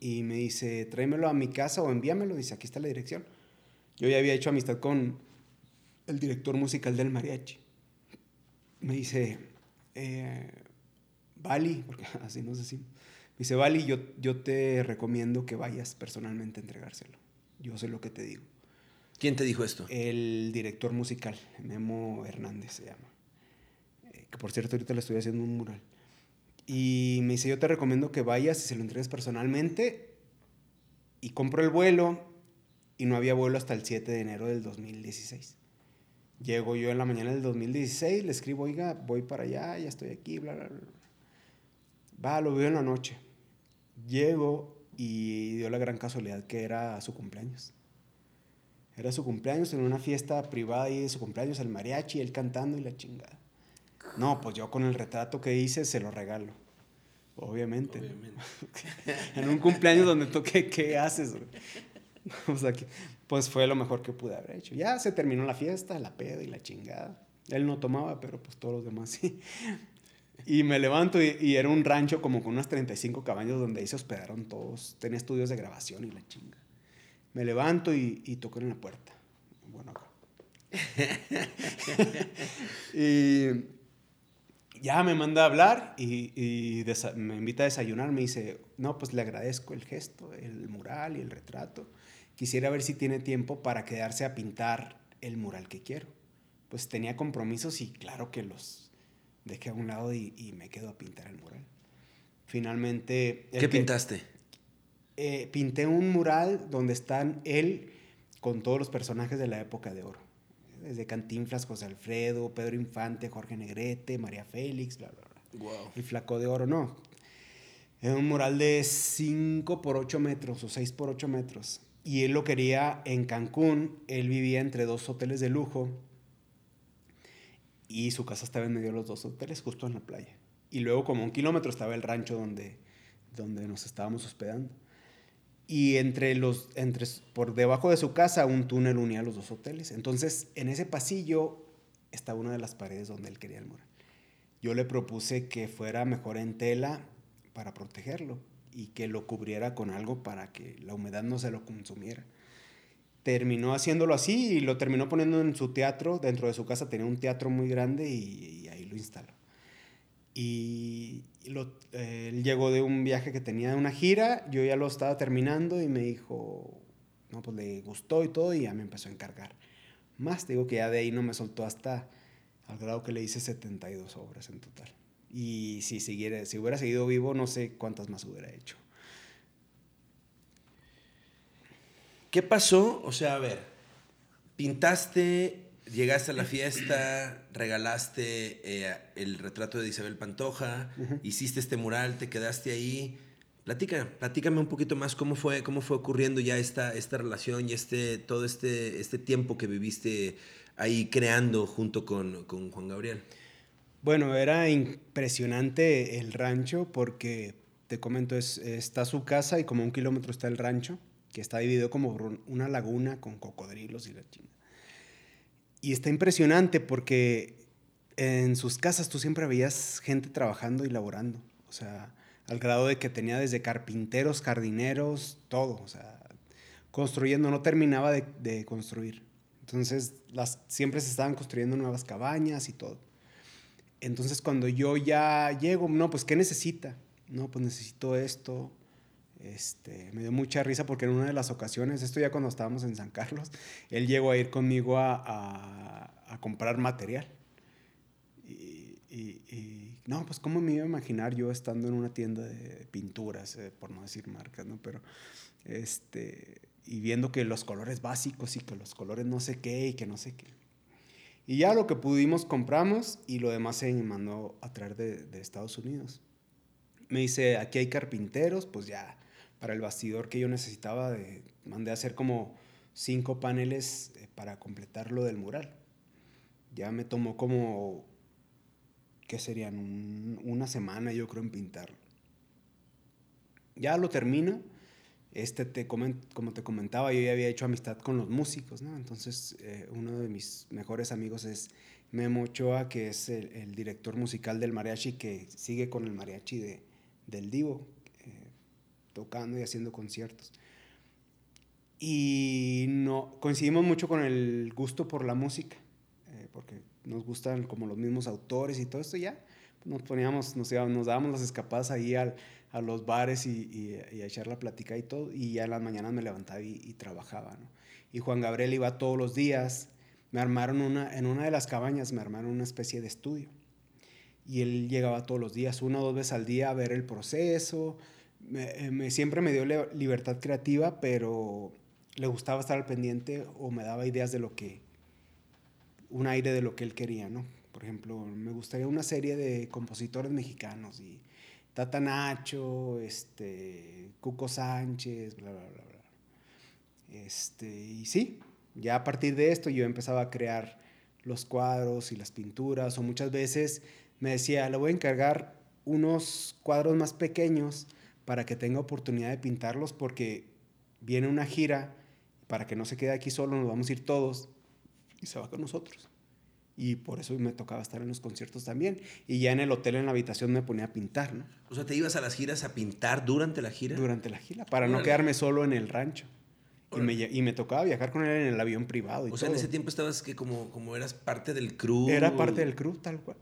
Y me dice, tráemelo a mi casa o envíamelo. Dice, aquí está la dirección. Yo ya había hecho amistad con el director musical del mariachi. Me dice, eh, Bali, porque así nos decimos dice, Vali, yo, yo te recomiendo que vayas personalmente a entregárselo. Yo sé lo que te digo. ¿Quién te dijo esto? El director musical, Memo Hernández se llama. Que por cierto, ahorita le estoy haciendo un mural. Y me dice, yo te recomiendo que vayas y se lo entregues personalmente. Y compro el vuelo y no había vuelo hasta el 7 de enero del 2016. Llego yo en la mañana del 2016, le escribo, oiga, voy para allá, ya estoy aquí, bla, bla, bla. Va, lo veo en la noche. Llego y dio la gran casualidad que era su cumpleaños. Era su cumpleaños en una fiesta privada y de su cumpleaños, el mariachi, él cantando y la chingada. No, pues yo con el retrato que hice se lo regalo. Obviamente. en un cumpleaños donde toque, ¿qué haces? o sea, que, pues fue lo mejor que pude haber hecho. Ya se terminó la fiesta, la peda y la chingada. Él no tomaba, pero pues todos los demás sí. Y me levanto y, era un rancho como con unas 35 cabañas donde ahí se hospedaron todos. Tenía estudios de grabación y la chinga. Me levanto y, y toco en la puerta. Bueno, acá. y ya me manda a hablar y, y me invita a desayunar. Me dice, no, pues le agradezco el gesto, el mural y el retrato. Quisiera ver si tiene tiempo para quedarse a pintar el mural que quiero. Pues tenía compromisos y claro que los dejé a un lado y, me quedo a pintar el mural. Finalmente... ¿Qué pintaste? Eh, pinté un mural donde están él con todos los personajes de la época de oro. Desde Cantinflas, José Alfredo, Pedro Infante, Jorge Negrete, María Félix, bla, bla, bla. el flaco de oro, no. Era un mural de 5 por 8 metros o 6 por 8 metros. Y él lo quería en Cancún. Él vivía entre dos hoteles de lujo. Y su casa estaba en medio de los dos hoteles, justo en la playa. Y luego, como un kilómetro, estaba el rancho donde, donde nos estábamos hospedando. Y entre los, entre, por debajo de su casa, un túnel unía los dos hoteles. Entonces, en ese pasillo estaba una de las paredes donde él quería el mural. Yo le propuse que fuera mejor en tela para protegerlo y que lo cubriera con algo para que la humedad no se lo consumiera. Terminó haciéndolo así y lo terminó poniendo en su teatro. Dentro de su casa tenía un teatro muy grande y, ahí lo instaló. Y lo, él llegó de un viaje que tenía una gira, yo ya lo estaba terminando y me dijo, no, pues le gustó y todo y ya me empezó a encargar. Más, digo que ya de ahí no me soltó hasta al grado que le hice 72 obras en total. Y si, siguiera, si hubiera seguido vivo, no sé cuántas más hubiera hecho. ¿Qué pasó? O sea, a ver, pintaste, llegaste a la fiesta, regalaste eh, el retrato de Isabel Pantoja, hiciste este mural, te quedaste ahí. Platica, platícame un poquito más cómo fue, cómo fue ocurriendo ya esta, esta relación y este, todo este, este tiempo que viviste ahí creando junto con, con Juan Gabriel. Bueno, era impresionante el rancho porque, te comento, es, está su casa y como un kilómetro está el rancho, que está dividido como una laguna con cocodrilos y la china. Y está impresionante porque en sus casas tú siempre veías gente trabajando y laborando. O sea, al grado de que tenía desde carpinteros, jardineros, todo. O sea, construyendo, no terminaba de, construir. Entonces, las, siempre se estaban construyendo nuevas cabañas y todo. Entonces cuando yo ya llego, no, pues ¿qué necesita? No, pues necesito esto. Este, me dio mucha risa porque en una de las ocasiones, esto ya cuando estábamos en San Carlos, él llegó a ir conmigo a, a, comprar material. Y, y, no, pues cómo me iba a imaginar yo estando en una tienda de pinturas, eh, por no decir marcas, ¿no? Pero, este, y viendo que los colores básicos y que los colores no sé qué y que no sé qué. Y ya lo que pudimos compramos y lo demás se mandó a traer de, Estados Unidos. Me dice, aquí hay carpinteros, pues ya, para el bastidor que yo necesitaba, mandé a hacer como cinco paneles eh, para completar lo del mural. Ya me tomó como, ¿qué serían? una semana yo creo en pintarlo. Ya lo termino este te como te comentaba, yo ya había hecho amistad con los músicos, ¿no? Entonces, eh, uno de mis mejores amigos es Memo Ochoa, que es el, director musical del mariachi, que sigue con el mariachi de, del Divo, tocando y haciendo conciertos. Y no, coincidimos mucho con el gusto por la música, eh, porque nos gustan como los mismos autores y todo esto ya. Nos poníamos, nos, nos dábamos las escapadas ahí al, a los bares y, a echar la plática y todo, y ya en las mañanas me levantaba y, trabajaba. Y Juan Gabriel iba todos los días, me armaron una, en una de las cabañas, me armaron una especie de estudio, y él llegaba todos los días, una o dos veces al día a ver el proceso, me, me, siempre me dio libertad creativa, pero le gustaba estar al pendiente o me daba ideas de lo que, un aire de lo que él quería, ¿no? Por ejemplo, me gustaría una serie de compositores mexicanos y Tata Nacho, este, Cuco Sánchez, bla, bla, bla, bla. Este, y sí, ya a partir de esto yo empezaba a crear los cuadros y las pinturas, o muchas veces me decía, le voy a encargar unos cuadros más pequeños para que tenga oportunidad de pintarlos porque viene una gira, para que no se quede aquí solo, nos vamos a ir todos y se va con nosotros y por eso me tocaba estar en los conciertos también. Y ya en el hotel, en la habitación, me ponía a pintar, ¿no? O sea, ¿te ibas a las giras a pintar durante la gira? Durante la gira, para no quedarme solo en el rancho. Y me, y me, tocaba viajar con él en el avión privado. Y o sea, en ese tiempo estabas que como, como eras parte del crew. Era parte del crew, tal cual.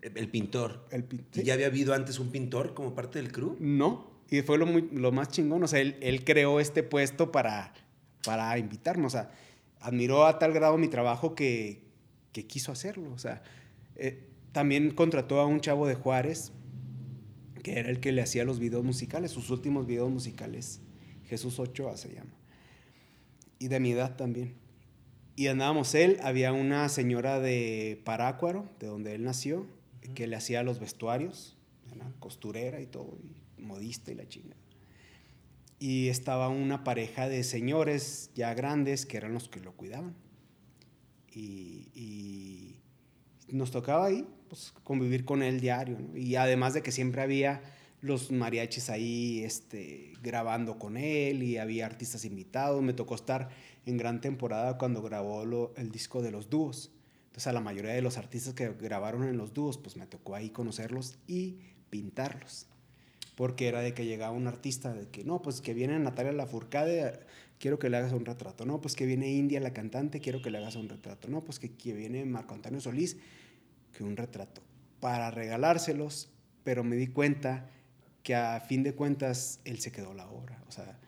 El, pintor. El ¿Y ya había habido antes un pintor como parte del crew? No, y fue lo, muy, lo más chingón. O sea, él, él creó este puesto para, para invitarnos. O sea, admiró a tal grado mi trabajo que, que quiso hacerlo. O sea, eh, también contrató a un chavo de Juárez, que era el que le hacía los videos musicales, sus últimos videos musicales. Jesús Ochoa se llama. Y de mi edad también. Y andábamos él, había una señora de Parácuaro, de donde él nació, que le hacía los vestuarios, una costurera y todo, y modista y la chingada. Y estaba una pareja de señores ya grandes que eran los que lo cuidaban. Y, nos tocaba ahí pues, convivir con él diario. Y además de que siempre había los mariachis ahí este, grabando con él y había artistas invitados. Me tocó estar en gran temporada cuando grabó el disco de los dúos. Entonces a la mayoría de los artistas que grabaron en los dúos, pues me tocó ahí conocerlos y pintarlos. Porque era de que llegaba un artista de que, no, pues que viene Natalia Lafourcade, quiero que le hagas un retrato. No, pues que viene India la cantante, quiero que le hagas un retrato. No, pues que, que viene Marco Antonio Solís, que un retrato. Para regalárselos, pero me di cuenta que a fin de cuentas él se quedó la obra. O sea,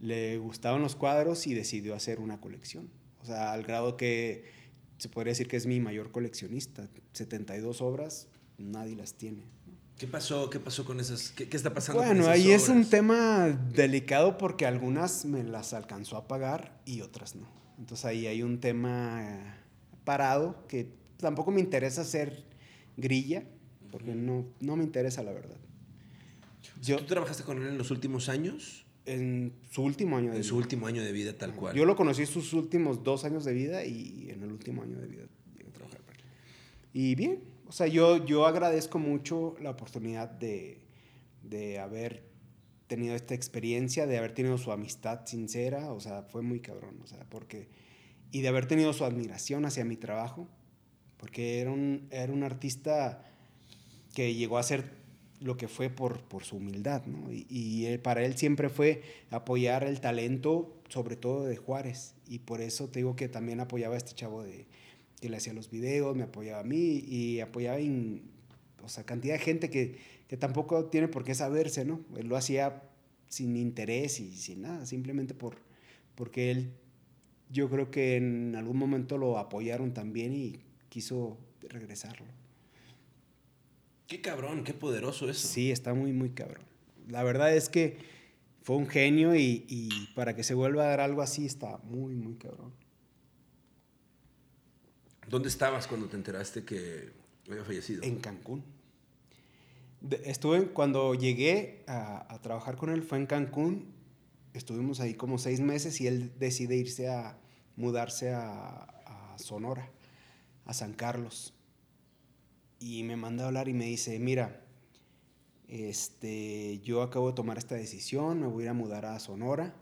le gustaban los cuadros y decidió hacer una colección. O sea, al grado que se podría decir que es mi mayor coleccionista. 72 obras, nadie las tiene. ¿Qué pasó? ¿Qué pasó con esas? ¿Qué, qué está pasando bueno, con esas ahí es un obras? tema delicado porque algunas me las alcanzó a pagar y otras no. Entonces ahí hay un tema parado que tampoco me interesa hacer grilla, porque no, no me interesa la verdad. Yo, ¿Tú trabajaste con él en los últimos años? En su último año de En vida. su último año de vida, tal cual. Yo lo conocí sus últimos dos años de vida y en el último año de vida llegué a trabajar con él. Y bien, o sea, yo, yo agradezco mucho la oportunidad de, de haber tenido esta experiencia, de haber tenido su amistad sincera, o sea, fue muy cabrón, o sea, porque... Y de haber tenido su admiración hacia mi trabajo, porque era un, era un artista que llegó a ser lo que fue por, por su humildad, ¿no? Y, y él- para él siempre fue apoyar el talento, sobre todo de Juárez, y por eso te digo que también apoyaba a este chavo de que le hacía los videos, me apoyaba a mí y apoyaba en, o sea, cantidad de gente que, que tampoco tiene por qué saberse, ¿no? Él lo hacía sin interés y sin nada, simplemente por, porque él, yo creo que en algún momento lo apoyaron también y quiso regresarlo. Qué cabrón, qué poderoso eso. Sí, está muy, muy cabrón. La verdad es que fue un genio y, y para que se vuelva a dar algo así está muy, muy cabrón. ¿Dónde estabas cuando te enteraste que había fallecido? En Cancún. Estuve, cuando llegué a, trabajar con él, fue en Cancún. Estuvimos ahí como seis meses y él decide irse a mudarse a, a Sonora, a San Carlos. Y me manda a hablar y me dice, mira, este, yo acabo de tomar esta decisión, me voy a ir a mudar a Sonora.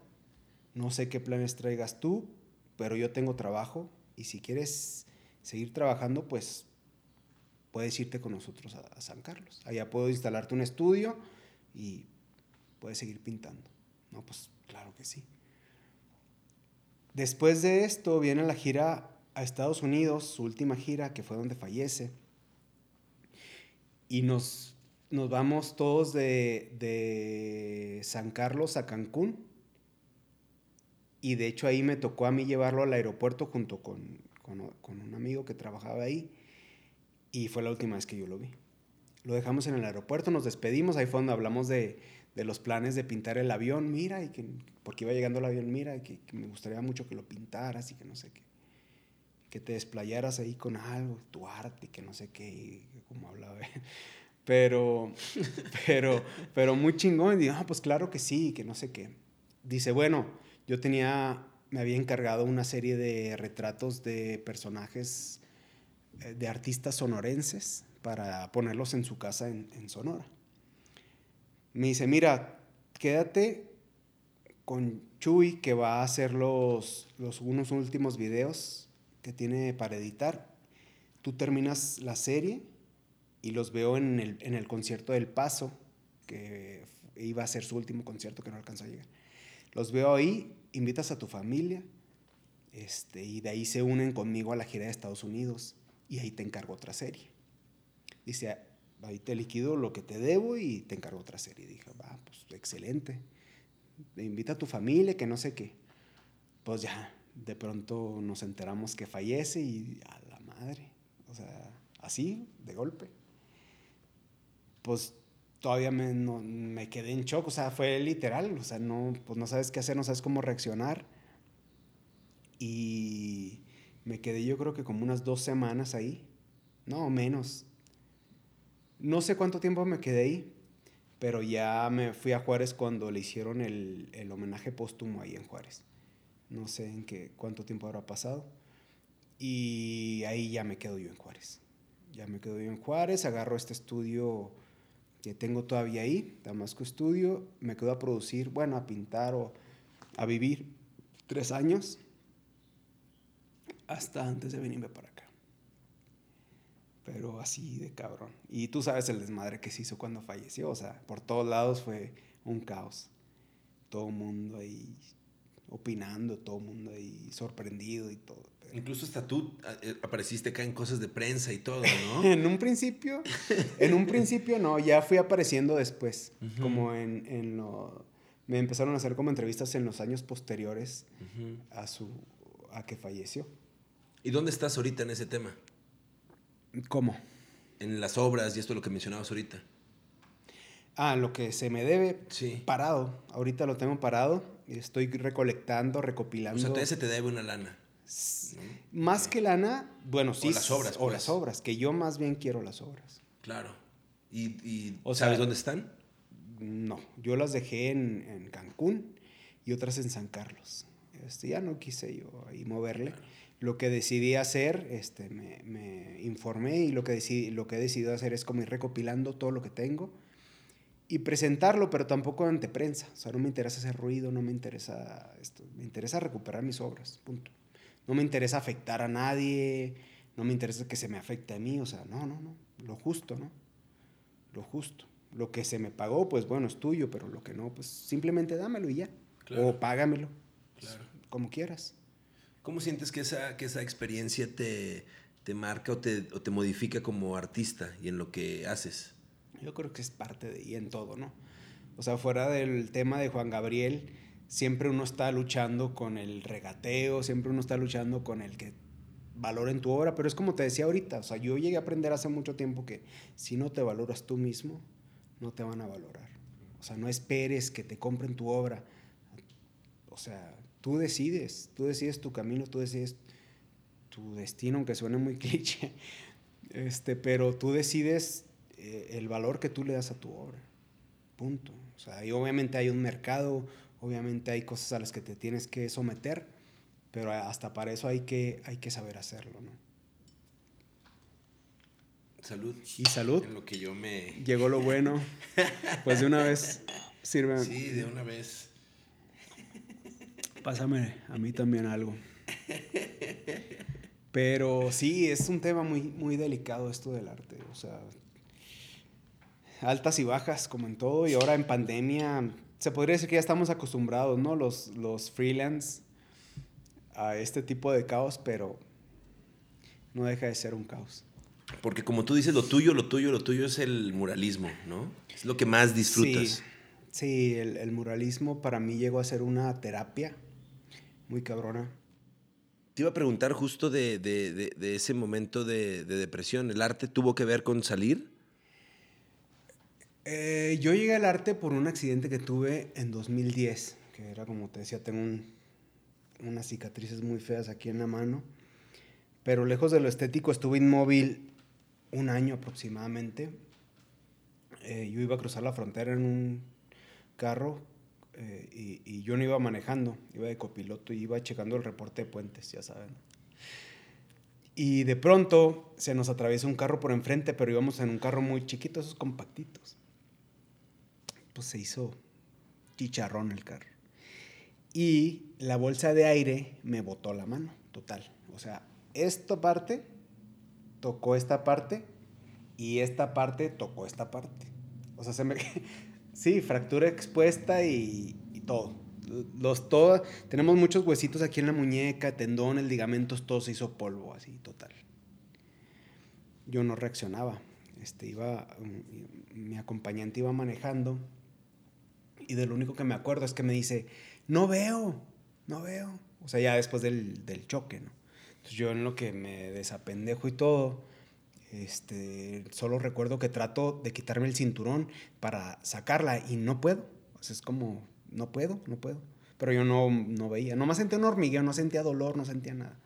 No sé qué planes traigas tú, pero yo tengo trabajo y si quieres seguir trabajando, pues puedes irte con nosotros a, San Carlos. Allá puedo instalarte un estudio y puedes seguir pintando. No, pues claro que sí. Después de esto viene la gira a Estados Unidos, su última gira, que fue donde fallece. Y nos, nos vamos todos de, de San Carlos a Cancún. Y de hecho ahí me tocó a mí llevarlo al aeropuerto junto con, con, con un amigo que trabajaba ahí. Y fue la última vez que yo lo vi. Lo dejamos en el aeropuerto, nos despedimos, ahí fue donde hablamos de, de los planes de pintar el avión, mira, y que, porque iba llegando el avión, mira, y que, que me gustaría mucho que lo pintaras y que no sé qué. Que te desplayaras ahí con algo, tu arte, que no sé qué, y como hablaba. Pero, pero, pero muy chingón. Y digo, ah, pues claro que sí, que no sé qué. Dice, bueno, yo tenía, me había encargado una serie de retratos de personajes, eh, de artistas sonorenses, para ponerlos en su casa en, Sonora. Me dice, mira, quédate con Chuy, que va a hacer los, los unos últimos videos que tiene para editar. Tú terminas la serie y los veo en el, en el concierto del Paso, que iba a ser su último concierto que no alcanzó a llegar. Los veo ahí, invitas a tu familia, este, y de ahí se unen conmigo a la gira de Estados Unidos, y ahí te encargo otra serie. Dice, ahí te liquido lo que te debo y te encargo otra serie. Dije, va, pues excelente. Invita a tu familia, que no sé qué. Pues ya, de pronto nos enteramos que fallece y a la madre. O sea, así, de golpe. Pues todavía me, no- me quedé en shock, o sea, fue literal, o sea, no, pues no sabes qué hacer, no sabes cómo reaccionar. Y me quedé yo creo que como unas dos semanas ahí, no, menos. No sé cuánto tiempo me quedé ahí, pero ya me fui a Juárez cuando le hicieron el, el homenaje póstumo ahí en Juárez. No sé en qué, cuánto tiempo habrá pasado. Y ahí ya me quedo yo en Juárez. Ya me quedo yo en Juárez, agarro este estudio que tengo todavía ahí, Damasco Estudio, me quedo a producir, bueno, a pintar o a vivir tres años hasta antes de venirme para acá. Pero así de cabrón. Y tú sabes el desmadre que se hizo cuando falleció, o sea, por todos lados fue un caos. Todo el mundo ahí opinando, todo el mundo ahí sorprendido y todo. Incluso hasta tú eh, apareciste acá en cosas de prensa y todo, ¿no? en un principio, en un principio no, ya fui apareciendo después, como en, en, lo... Me empezaron a hacer como entrevistas en los años posteriores a su... a que falleció. ¿Y dónde estás ahorita en ese tema? ¿Cómo? En las obras y esto es lo que mencionabas ahorita. Ah, lo que se me debe sí. parado. Ahorita lo tengo parado. Estoy recolectando, recopilando. O sea, todavía se te debe una lana. Más que lana, bueno, sí. O las obras. O las pues. obras, que yo más bien quiero las obras. Claro. ¿Y, sabes dónde están? No, yo las dejé en, Cancún y otras en San Carlos. Este, ya no quise yo ahí moverle. Lo que decidí hacer, este, me, me, informé y lo que, decidí, lo que he decidido hacer es como ir recopilando todo lo que tengo y presentarlo, pero tampoco ante prensa. O sea, no me interesa hacer ruido, no me interesa esto. Me interesa recuperar mis obras, punto. No me interesa afectar a nadie, no me interesa que se me afecte a mí, o sea, no, no, no, lo justo, ¿no? Lo justo. Lo que se me pagó, pues bueno, es tuyo, pero lo que no, pues simplemente dámelo y ya. O págamelo. Claro. Como quieras. ¿Cómo sientes que esa, que esa experiencia te, te marca o te, o te modifica como artista y en lo que haces? Yo creo que es parte de, y en todo, ¿no? O sea, fuera del tema de Juan Gabriel, siempre uno está luchando con el regateo, siempre uno está luchando con el que valoren tu obra, pero es como te decía ahorita, o sea, yo llegué a aprender hace mucho tiempo que si no te valoras tú mismo, no te van a valorar. O sea, no esperes que te compren tu obra. O sea, tú decides, tú decides tu camino, tú decides tu destino, aunque suene muy cliché, este, pero tú decides eh, el valor que tú le das a tu obra. Punto. O sea, y obviamente hay un mercado, Obviamente hay cosas a las que te tienes que someter, pero hasta para eso hay que, hay que saber hacerlo, ¿no? Salud. Y salud. En lo que yo me... Llegó lo bueno. Pues de una vez sirve. Sí, de una vez. Pásame a mí también algo. Pero sí, es un tema muy, muy delicado esto del arte. O sea, altas y bajas como en todo. Y ahora en pandemia se podría decir que ya estamos acostumbrados, ¿no? Los, los freelance a este tipo de caos, pero no deja de ser un caos. Porque como tú dices, lo tuyo, lo tuyo, lo tuyo es el muralismo, ¿no? Es lo que más disfrutas. Sí, el, muralismo para mí llegó a ser una terapia muy cabrona. Te iba a preguntar justo de, ese momento de, depresión. ¿El arte tuvo que ver con salir? Eh, yo llegué al arte por un accidente que tuve en 2010, que era como te decía, tengo unas cicatrices muy feas aquí en la mano, pero lejos de lo estético estuve inmóvil un año aproximadamente. Eh, yo iba a cruzar la frontera en un carro eh, y, y, yo no iba manejando, iba de copiloto y iba checando el reporte de puentes, ya saben. Y de pronto se nos atraviesa un carro por enfrente, pero íbamos en un carro muy chiquito, esos compactitos. Pues, se hizo chicharrón el carro. Y la bolsa de aire me botó la mano, total. O sea, esta parte tocó esta parte y esta parte tocó esta parte. O sea, se me... sí, fractura expuesta y, todo. Los, todo. Tenemos muchos huesitos aquí en la muñeca, tendones, ligamentos, todo se hizo polvo, así, total. Yo no reaccionaba. Este, iba, mm, mi acompañante iba manejando y de lo único que me acuerdo es que me dice, no veo, no veo. O sea, ya después del, del choque, ¿no? Entonces yo en lo que me desapendejo y todo, este, solo recuerdo que trato de quitarme el cinturón para sacarla y no puedo. O sea, es como, no puedo, no puedo. Pero yo no, no veía, nomás sentía un hormigueo, no sentía dolor, no sentía nada.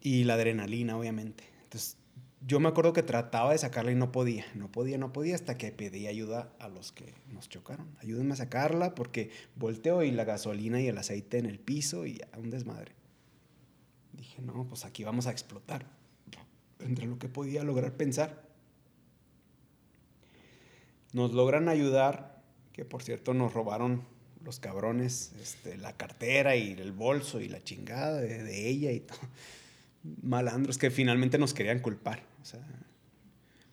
Y la adrenalina, obviamente. Entonces yo me acuerdo que trataba de sacarla y no podía, no podía, no podía, hasta que pedí ayuda a los que nos chocaron. Ayúdenme a sacarla porque volteo y la gasolina y el aceite en el piso y un desmadre. Dije, no, pues aquí vamos a explotar. Entre lo que podía lograr pensar. Nos logran ayudar, que por cierto nos robaron los cabrones este, la cartera y el bolso y la chingada de, de ella y todo malandros que finalmente nos querían culpar. O sea,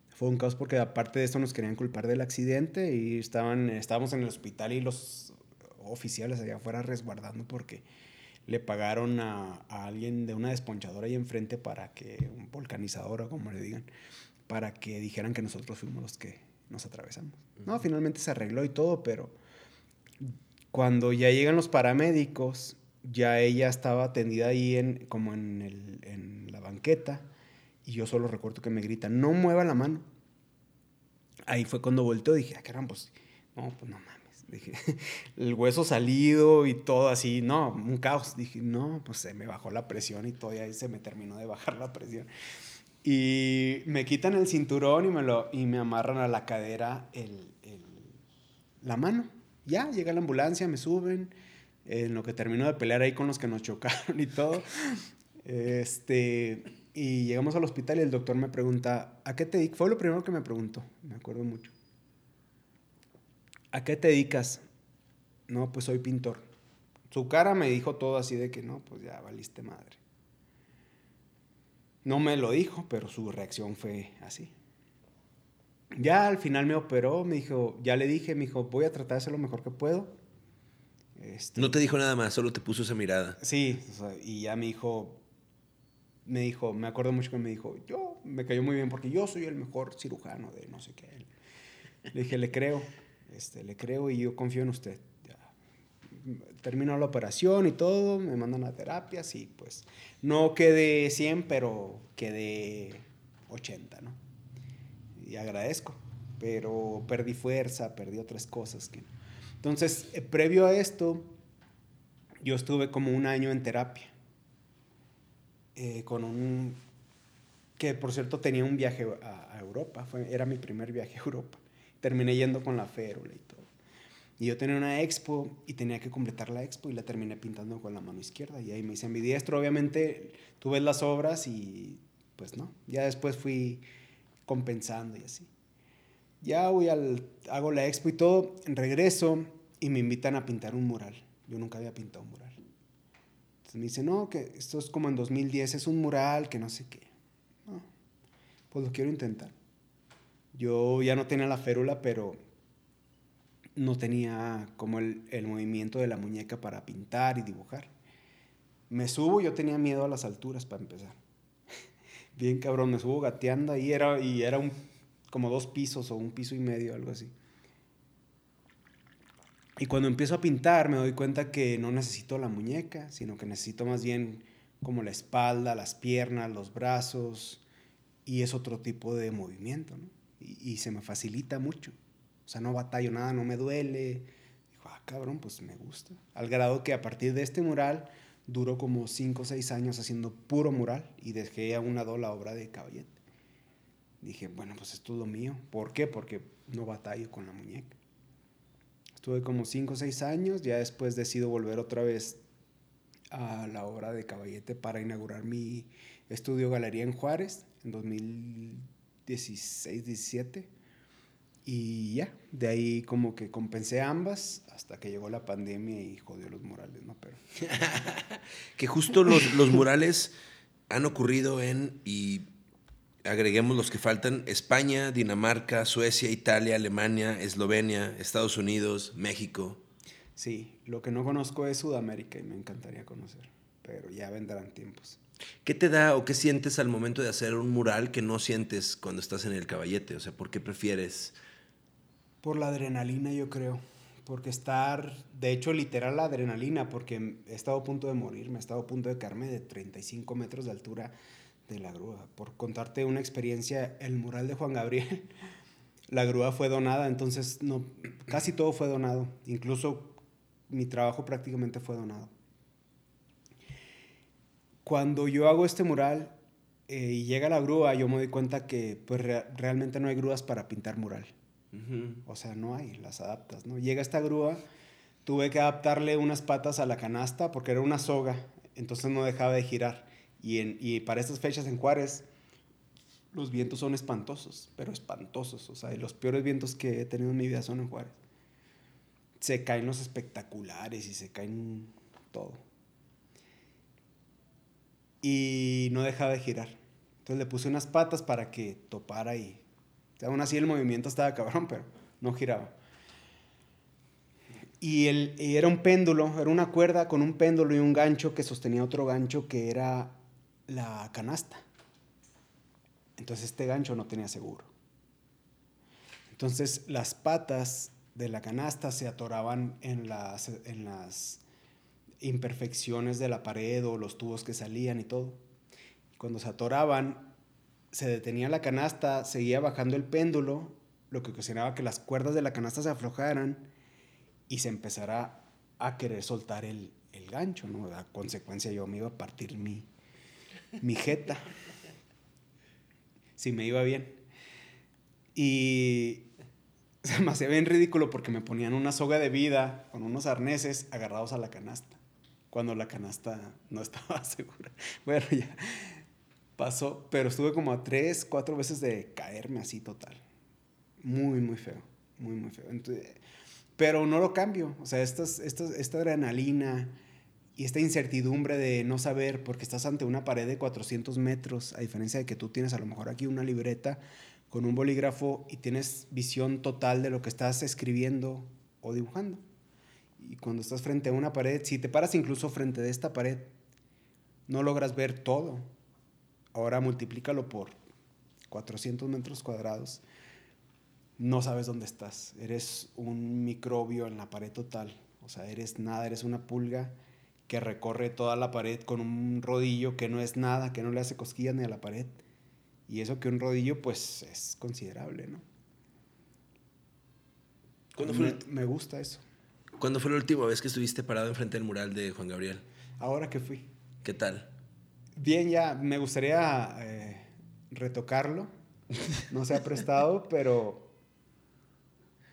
fue un caos porque aparte de esto nos querían culpar del accidente y estaban, estábamos en el hospital y los oficiales allá afuera resguardando porque le pagaron a, alguien de una desponchadora ahí enfrente para que, un volcanizador o como le digan, para que dijeran que nosotros fuimos los que nos atravesamos. No, finalmente se arregló y todo, pero cuando ya llegan los paramédicos ya ella estaba atendida ahí en, como en, el, en la banqueta y yo solo recuerdo que me grita, no mueva la mano. Ahí fue cuando volteó dije, ah, caramba, pues, no, pues no mames. Dije, el hueso salido y todo así, no, un caos. Dije, no, pues se me bajó la presión y todo, y ahí se me terminó de bajar la presión. Y me quitan el cinturón y me, lo, y me amarran a la cadera el, el, la mano. Ya, llega la ambulancia, me suben en lo que terminó de pelear ahí con los que nos chocaron y todo. Este, y llegamos al hospital y el doctor me pregunta, ¿a qué te dedicas? Fue lo primero que me preguntó, me acuerdo mucho. ¿A qué te dedicas? No, pues soy pintor. Su cara me dijo todo así de que no, pues ya valiste madre. No me lo dijo, pero su reacción fue así. Ya al final me operó, me dijo, ya le dije, me dijo, voy a tratar de hacer lo mejor que puedo este, no te dijo nada más, solo te puso esa mirada. Sí, y ya me dijo, me dijo, me acuerdo mucho que me dijo, yo, me cayó muy bien porque yo soy el mejor cirujano de no sé qué. Le dije, le creo, este, le creo y yo confío en usted. Terminó la operación y todo, me mandan a terapias y pues no quedé 100, pero quedé 80, ¿no? Y agradezco, pero perdí fuerza, perdí otras cosas que entonces, eh, previo a esto, yo estuve como un año en terapia. Eh, con un. que por cierto tenía un viaje a, Europa, fue, era mi primer viaje a Europa. Terminé yendo con la férula y todo. Y yo tenía una expo y tenía que completar la expo y la terminé pintando con la mano izquierda. Y ahí me hice ambidiestro. Obviamente, tú ves las obras y pues no. Ya después fui compensando y así. Ya voy al, hago la expo y todo, regreso y me invitan a pintar un mural. Yo nunca había pintado un mural. Me dicen, no, que esto es como en 2010, es un mural, que no sé qué. pues lo quiero intentar. Yo ya no tenía la férula, pero no tenía como el, el movimiento de la muñeca para pintar y dibujar. Me subo, yo tenía miedo a las alturas para empezar. Bien cabrón, me subo gateando ahí era, y era un como dos pisos o un piso y medio, algo así. Y cuando empiezo a pintar me doy cuenta que no necesito la muñeca, sino que necesito más bien como la espalda, las piernas, los brazos, y es otro tipo de movimiento, ¿no? y, se me facilita mucho. O sea, no batallo nada, no me duele. Digo, ah, cabrón, pues me gusta. Al grado que a partir de este mural duró como 5 o 6 años haciendo puro mural y dejé a una la obra de Caballete dije, bueno, pues esto es lo mío. ¿Por qué? Porque no batallo con la muñeca. Estuve como 5 o 6 años, ya después decido volver otra vez a la obra de Caballete para inaugurar mi estudio Galería en Juárez en 2016-17. Y ya, de ahí como que compensé ambas hasta que llegó la pandemia y jodió los murales, ¿no? Pero... que justo los, los murales han ocurrido en, y agreguemos los que faltan, España, Dinamarca, Suecia, Italia, Alemania, Eslovenia, Estados Unidos, México. Sí, lo que no conozco es Sudamérica y me encantaría conocer, pero ya vendrán tiempos. ¿Qué te da o qué sientes al momento de hacer un mural que no sientes cuando estás en el caballete? O sea, ¿por qué prefieres? Por la adrenalina, yo creo. Porque estar, de hecho, literal la adrenalina, porque he estado a punto de morir, me he estado a punto de caerme de 35 metros de altura de la grúa. Por contarte una experiencia, el mural de Juan Gabriel, la grúa fue donada, entonces no, casi todo fue donado, incluso mi trabajo prácticamente fue donado. Cuando yo hago este mural, eh, y llega la grúa, yo me doy cuenta que pues realmente no hay grúas para pintar mural. O sea, no hay, las adaptas, ¿no? Llega esta grúa, tuve que adaptarle unas patas a la canasta porque era una soga, entonces no dejaba de girar. Y, en, y para estas fechas en Juárez, los vientos son espantosos, pero espantosos. O sea, los peores vientos que he tenido en mi vida son en Juárez. Se caen los espectaculares y se caen todo. Y no dejaba de girar. Entonces le puse unas patas para que topara y... aún así el movimiento estaba cabrón, pero no giraba. Y, el, y era un péndulo, era una cuerda con un péndulo y un gancho que sostenía otro gancho que era la canasta. Entonces este gancho no tenía seguro. Entonces las patas de la canasta se atoraban en las, imperfecciones de la pared o los tubos que salían y todo. Cuando se atoraban, se detenía la canasta, seguía bajando el péndulo, lo que ocasionaba que las cuerdas de la canasta se aflojaran y se empezara a querer soltar el, el gancho, ¿no? A consecuencia yo me iba a partir mi, mi jeta si me iba bien. Y se me hacía bien ridículo porque me ponían una soga de vida con unos arneses agarrados a la canasta, cuando la canasta no estaba segura. Bueno, ya pasó, pero estuve como a tres, cuatro veces de caerme así total. Muy, muy feo, muy, muy feo. pero no lo cambio, o sea, esta adrenalina, y esta incertidumbre de no saber, porque estás ante una pared de 400 metros, a diferencia de que tú tienes a lo mejor aquí una libreta con un bolígrafo y tienes visión total de lo que estás escribiendo o dibujando. Y cuando estás frente a una pared, si te paras incluso frente de esta pared, no logras ver todo. Ahora multiplícalo por 400 metros cuadrados. No sabes dónde estás. Eres un microbio en la pared total. O sea, eres nada, eres una pulga que recorre toda la pared con un rodillo que no es nada, que no le hace cosquillas ni a la pared. Y eso que un rodillo, pues, es considerable, ¿no? ¿Cuándo fue me, gusta eso. ¿Cuándo fue la última vez que estuviste parado enfrente del mural de Juan Gabriel? Ahora que fui. ¿Qué tal? Bien, ya, me gustaría eh, retocarlo. No se ha prestado, pero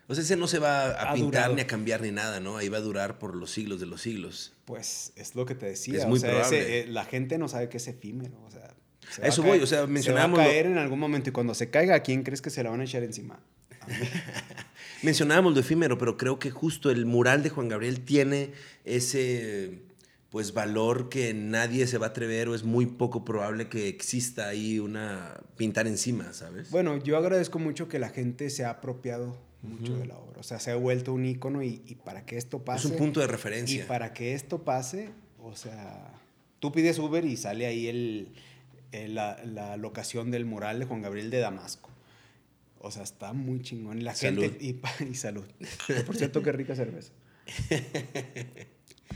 o sea, ese no se va a, pintar ni a cambiar ni nada, ¿no? Ahí va a durar por los siglos de los siglos. Pues es lo que te decía. Es muy probable. Eh, la gente no sabe que es efímero. O sea, eso voy, o sea, mencionábamos. Se va a caer en algún momento y cuando se caiga, ¿a quién crees que se la van a echar encima? mencionábamos lo efímero, pero creo que justo el mural de Juan Gabriel tiene ese pues valor que nadie se va a atrever o es muy poco probable que exista ahí una pintar encima, ¿sabes? Bueno, yo agradezco mucho que la gente se ha apropiado mucho de la obra. O sea, se ha vuelto un icono y, para que esto pase. Es un punto de referencia. Y para que esto pase, o sea, tú pides Uber y sale ahí el, la, locación del mural de Juan Gabriel de Damasco. O sea, está muy chingón. La gente. Y, y salud. Por cierto, qué rica cerveza.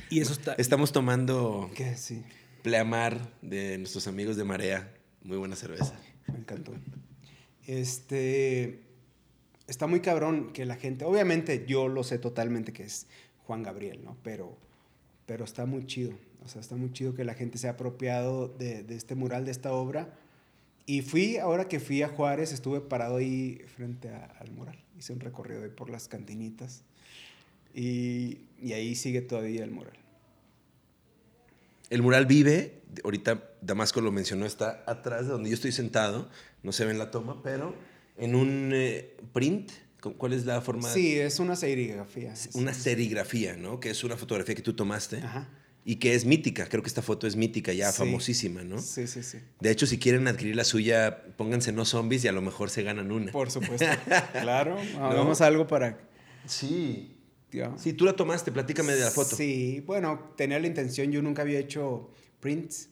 y eso está. Estamos tomando. ¿Qué? Sí. Pleamar de nuestros amigos de Marea. Muy buena cerveza. Me encantó. Este está muy cabrón que la gente, obviamente yo lo sé totalmente que es Juan Gabriel, ¿no? Pero, pero está muy chido, o sea, está muy chido que la gente se ha apropiado de, este mural, de esta obra. Y fui, ahora que fui a Juárez, estuve parado ahí frente al mural, hice un recorrido ahí por las cantinitas y, y ahí sigue todavía el mural. El mural vive, ahorita Damasco lo mencionó, está atrás de donde yo estoy sentado, no se ve en la toma, pero en un eh, print. ¿Cuál es la forma? Sí, es una serigrafía. Una serigrafía, ¿no? Que es una fotografía que tú tomaste. Ajá. Y que es mítica. Creo que esta foto es mítica, ya famosísima, ¿no? Sí, sí, sí. De hecho, si quieren adquirir la suya, pónganse no zombies y a lo mejor se ganan una. Por supuesto. claro. Hagamos algo para. Sí. Sí, tú la tomaste, platícame de la foto. Sí, bueno, tenía la intención, yo nunca había hecho prints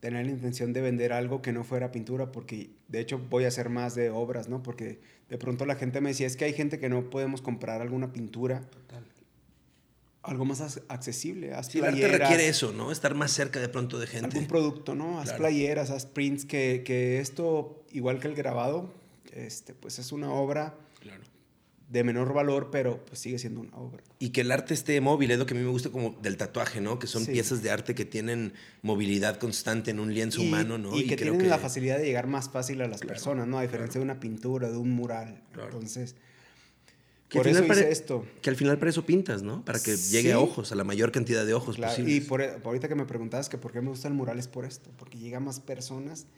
tener la intención de vender algo que no fuera pintura, porque de hecho voy a hacer más de obras, ¿no? Porque de pronto la gente me decía, es que hay gente que no podemos comprar alguna pintura. Total. Algo más accesible. Haz sí, el arte requiere eso, ¿no? Estar más cerca de pronto de gente. Algún producto, ¿no? Haz playeras, haz prints, que, que, esto, igual que el grabado, este, pues es una obra de menor valor, pero pues sigue siendo una obra. Y que el arte esté móvil, es lo que a mí me gusta como del tatuaje, ¿no? Que son piezas de arte que tienen movilidad constante en un lienzo humano, ¿no? Y, que tienen la facilidad de llegar más fácil a las personas, ¿no? A diferencia de una pintura, de un mural. Entonces, que por eso hice esto. Que al final para eso pintas, ¿no? Para que llegue a ojos, a la mayor cantidad de ojos claro. Y por, ahorita que me preguntabas que por qué me gusta el mural es por esto, porque llega a más personas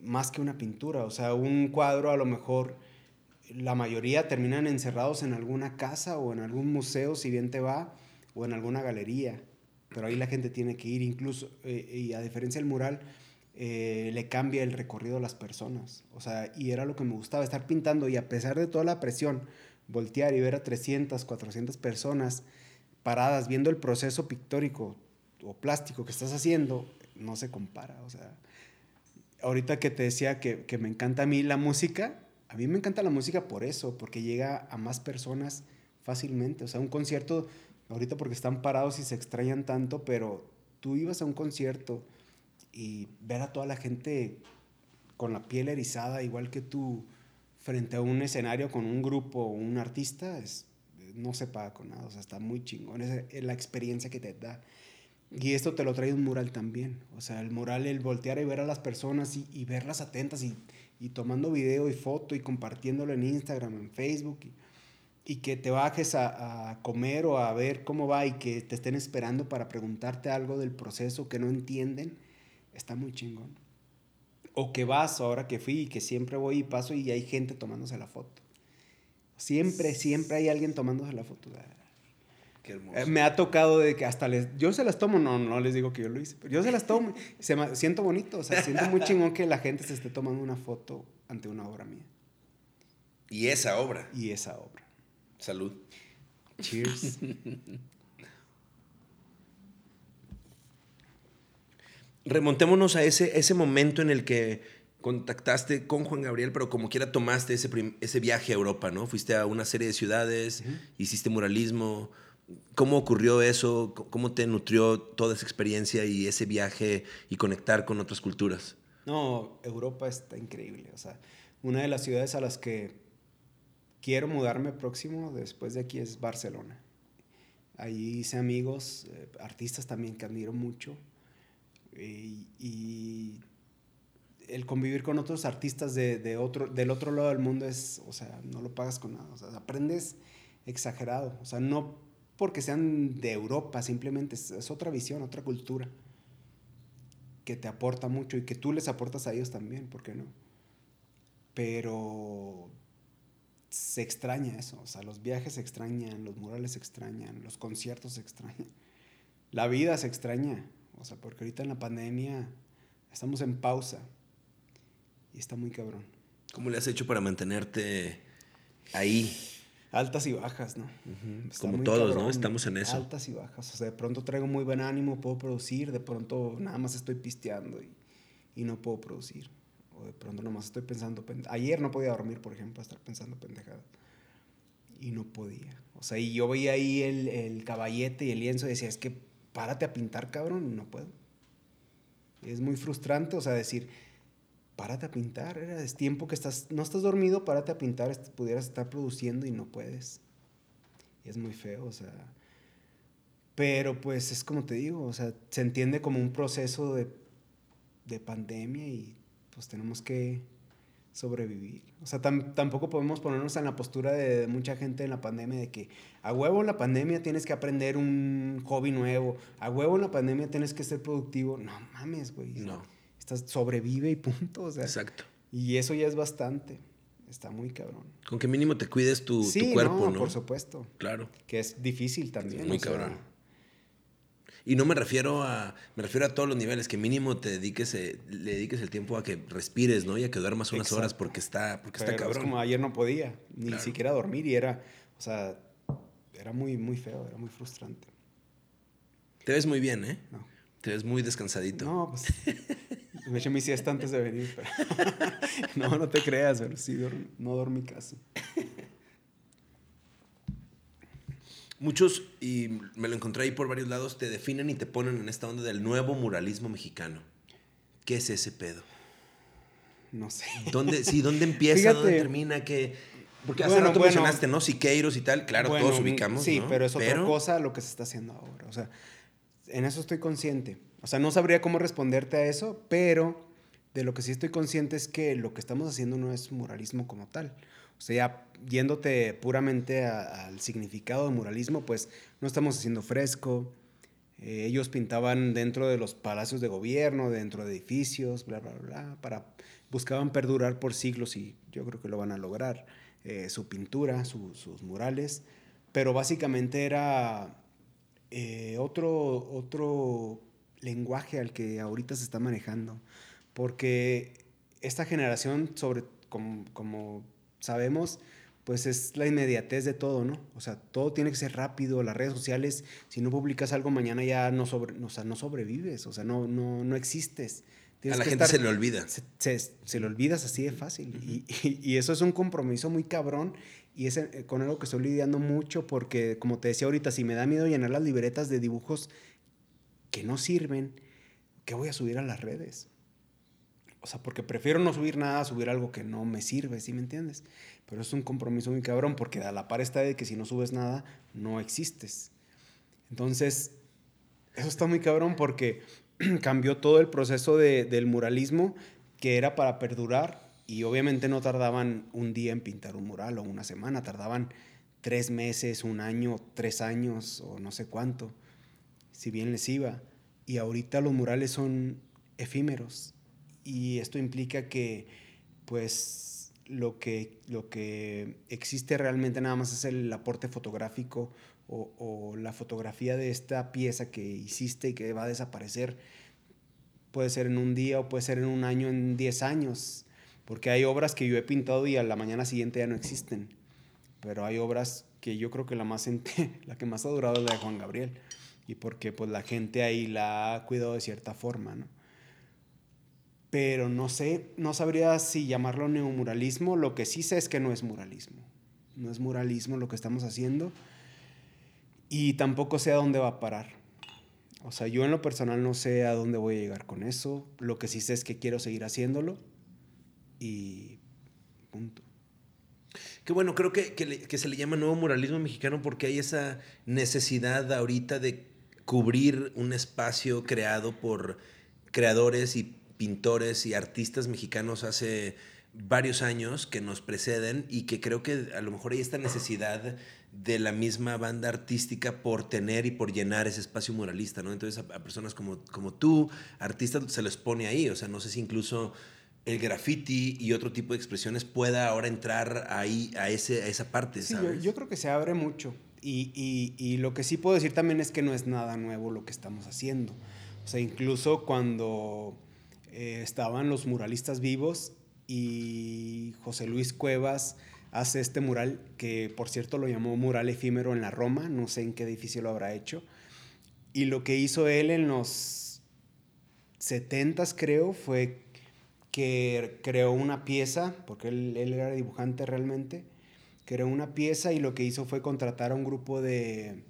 más que una pintura. O sea, un cuadro a lo mejor la mayoría terminan encerrados en alguna casa o en algún museo, si bien te va, o en alguna galería. Pero ahí la gente tiene que ir, incluso, eh, y a diferencia del mural, eh, le cambia el recorrido a las personas. O sea, y era lo que me gustaba, estar pintando y a pesar de toda la presión, voltear y ver a 300, 400 personas paradas viendo el proceso pictórico o plástico que estás haciendo, no se compara. O sea, ahorita que te decía que, que me encanta a mí la música, a mí me encanta la música por eso, porque llega a más personas fácilmente. O sea, un concierto, ahorita porque están parados y se extrañan tanto, pero tú ibas a un concierto y ver a toda la gente con la piel erizada, igual que tú, frente a un escenario con un grupo o un artista, es, no se paga con nada. O sea, está muy chingón. Es la experiencia que te da. Y esto te lo trae un mural también. O sea, el mural, el voltear y ver a las personas y, y verlas atentas y y tomando video y foto y compartiéndolo en Instagram, en Facebook. Y, que te bajes a, comer o a ver cómo va y que te estén esperando para preguntarte algo del proceso que no entienden, está muy chingón. O que vas ahora que fui y que siempre voy y paso y hay gente tomándose la foto. Siempre, siempre hay alguien tomándose la foto. Eh, me ha tocado de que hasta les... Yo se las tomo, no, no les digo que yo lo hice, pero yo se las tomo. se me, siento bonito, o sea, siento muy chingón que la gente se esté tomando una foto ante una obra mía. Y esa obra. Y esa obra. Salud. Cheers. Remontémonos a ese, ese momento en el que contactaste con Juan Gabriel, pero como quiera tomaste ese, ese viaje a Europa, ¿no? Fuiste a una serie de ciudades, hiciste muralismo, ¿Cómo ocurrió eso? ¿Cómo te nutrió toda esa experiencia y ese viaje y conectar con otras culturas? No, Europa está increíble. O sea, una de las ciudades a las que quiero mudarme próximo después de aquí es Barcelona. Allí hice amigos, eh, artistas también que admiro mucho. Y, el convivir con otros artistas de, otro, del otro lado del mundo es, o sea, no lo pagas con nada. O sea, aprendes exagerado. O sea, no porque sean de Europa, simplemente es, otra visión, otra cultura que te aporta mucho y que tú les aportas a ellos también, ¿por qué no? Pero se extraña eso, o sea, los viajes se extrañan, los murales se extrañan, los conciertos se extrañan, la vida se extraña, o sea, porque ahorita en la pandemia estamos en pausa y está muy cabrón. ¿Cómo le has hecho para mantenerte ahí? Altas y bajas, ¿no? Como todos, ¿no? Estamos en eso. Altas y bajas. O sea, de pronto traigo muy buen ánimo, puedo producir, de pronto nada más estoy pisteando y, no puedo producir. O de pronto nada más estoy pensando. Ayer no podía dormir, por ejemplo, estar pensando pendejada. Y no podía. O sea, y yo veía ahí el, el caballete y el lienzo y decía, es que párate a pintar, cabrón, y no puedo. Es muy frustrante, o sea, decir, párate a pintar, era, es tiempo que estás, no estás dormido, párate a pintar, pudieras estar produciendo y no puedes. Y es muy feo, o sea. Pero pues es como te digo, o sea, se entiende como un proceso de, de pandemia y pues tenemos que sobrevivir. O sea, tampoco podemos ponernos en la postura de, mucha gente en la pandemia de que a huevo en la pandemia tienes que aprender un hobby nuevo, a huevo en la pandemia tienes que ser productivo. No mames, güey. No estás, sobrevive y punto. Exacto. Y eso ya es bastante. Está muy cabrón. Con que mínimo te cuides tu, cuerpo, no, Por supuesto. Claro. Que es difícil también. Muy cabrón. Y no me refiero a. Me refiero a todos los niveles, que mínimo te dediques, eh, le dediques el tiempo a que respires, ¿no? Y a que duermas unas horas porque está, porque está cabrón. Es como ayer no podía, ni siquiera dormir, y era. O sea, era muy, muy feo, era muy frustrante. Te ves muy bien, ¿eh? No. Te ves muy descansadito. No, pues. Me eché mi siesta antes de venir. no, no te creas, pero sí, no dormí casi. Muchos, y me lo encontré ahí por varios lados, te definen y te ponen en esta onda del nuevo muralismo mexicano. ¿Qué es ese pedo? No sé. ¿Dónde, sí, ¿dónde empieza? ¿Dónde termina? ¿Qué, Porque hace rato mencionaste, ¿no? Siqueiros y tal, claro, todos ubicamos. Sí, pero es otra cosa lo que se está haciendo ahora. O sea, en eso estoy consciente. O sea, no sabría cómo responderte a eso, pero de lo que sí estoy consciente es que lo que estamos haciendo no es muralismo como tal. O sea, yéndote puramente al significado de muralismo, pues no estamos haciendo fresco. Eh, ellos pintaban dentro de los palacios de gobierno, dentro de edificios, bla, bla, bla, para, buscaban perdurar por siglos y yo creo que lo van a lograr. Eh, su pintura, sus murales, pero básicamente era eh, otro, otro lenguaje al que ahorita se está manejando, porque esta generación, sobre, como, sabemos, pues es la inmediatez de todo, ¿no? O sea, todo tiene que ser rápido, las redes sociales, si no publicas algo mañana ya no, sobre, o sea, no sobrevives, o sea, no, no, no existes. a la gente se le olvida. Se, se, le olvidas así de fácil. y, y, eso es un compromiso muy cabrón y es eh, con algo que estoy lidiando mucho porque, como te decía ahorita, si me da miedo llenar las libretas de dibujos que no sirven, ¿qué voy a subir a las redes? O sea, porque prefiero no subir nada, subir algo que no me sirve, ¿sí me entiendes? Pero es un compromiso muy cabrón porque a la par está de que si no subes nada, no existes. Entonces, eso está muy cabrón porque cambió todo el proceso de, del muralismo que era para perdurar y obviamente no tardaban un día en pintar un mural o una semana, tardaban tres meses, un año, tres años o no sé cuánto, si bien les iba. Y ahorita los murales son efímeros y esto implica que pues lo que, lo que existe realmente nada más es el aporte fotográfico o, o la fotografía de esta pieza que hiciste y que va a desaparecer. Puede ser en un día o puede ser en un año, en diez años porque hay obras que yo he pintado y a la mañana siguiente ya no existen. Pero hay obras que yo creo que la, más la que más ha durado es la de Juan Gabriel. Y porque pues la gente ahí la ha cuidado de cierta forma, ¿no? Pero no sé, no sabría si llamarlo neomuralismo. Lo que sí sé es que no es muralismo. No es muralismo lo que estamos haciendo. Y tampoco sé a dónde va a parar. O sea, yo en lo personal no sé a dónde voy a llegar con eso. Lo que sí sé es que quiero seguir haciéndolo y punto. Qué bueno, creo que, que, se le llama nuevo muralismo mexicano porque hay esa necesidad ahorita de cubrir un espacio creado por creadores y pintores y artistas mexicanos hace varios años que nos preceden y que creo que a lo mejor hay esta necesidad de la misma banda artística por tener y por llenar ese espacio muralista, ¿no? Entonces a, a personas como, como tú, artistas, se les pone ahí, o sea, no sé si incluso el graffiti y otro tipo de expresiones pueda ahora entrar ahí a, ese, a esa parte, sí, Yo, creo que se abre mucho. Y, lo que sí puedo decir también es que no es nada nuevo lo que estamos haciendo. O sea, incluso cuando eh, estaban los muralistas vivos y José Luis Cuevas hace este mural, que por cierto lo llamó mural efímero en la Roma, no sé en qué edificio lo habrá hecho. Y lo que hizo él en los 70s creo fue que creó una pieza, porque él, era dibujante realmente, creó una pieza y lo que hizo fue contratar a un grupo de,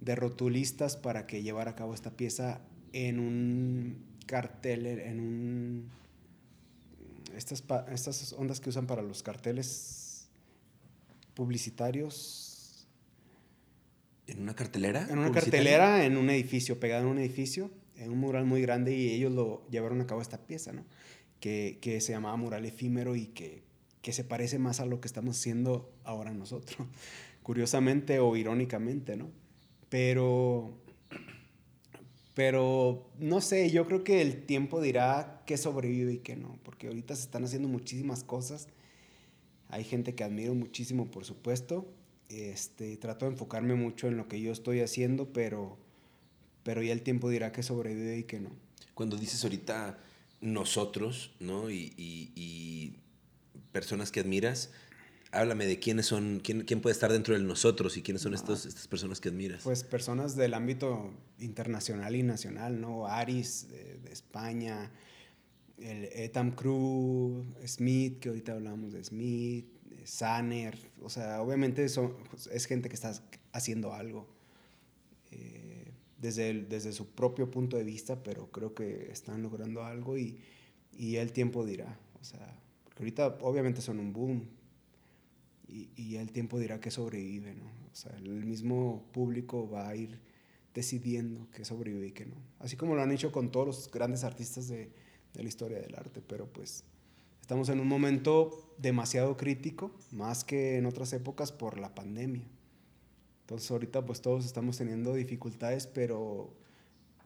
de rotulistas para que llevara a cabo esta pieza en un cartel, en un... Estas, estas ondas que usan para los carteles publicitarios. ¿En una cartelera? En una cartelera, en un edificio, pegado en un edificio, en un mural muy grande y ellos lo llevaron a cabo esta pieza, ¿no? Que, que se llamaba Mural Efímero y que, que se parece más a lo que estamos haciendo ahora nosotros, curiosamente o irónicamente, ¿no? Pero, pero no sé, yo creo que el tiempo dirá qué sobrevive y qué no, porque ahorita se están haciendo muchísimas cosas. Hay gente que admiro muchísimo, por supuesto. Este, trato de enfocarme mucho en lo que yo estoy haciendo, pero, pero ya el tiempo dirá qué sobrevive y qué no. Cuando dices ahorita nosotros, ¿no? Y, personas que admiras. Háblame de quiénes son, quién, quién puede estar dentro de nosotros y quiénes son estos, estas personas que admiras. Pues personas del ámbito internacional y nacional, ¿no? Aris de, España, el Etam Crew, Smith, que ahorita hablamos de Smith, Sanner, o sea, obviamente son, es gente que está haciendo algo. Eh, desde, desde su propio punto de vista, pero creo que están logrando algo y, y el tiempo dirá. O sea, porque ahorita obviamente son un boom y, y el tiempo dirá que sobrevive, ¿no? O sea, el mismo público va a ir decidiendo que sobrevive y que no. Así como lo han hecho con todos los grandes artistas de, de la historia del arte, pero pues estamos en un momento demasiado crítico, más que en otras épocas por la pandemia. Entonces ahorita pues todos estamos teniendo dificultades, pero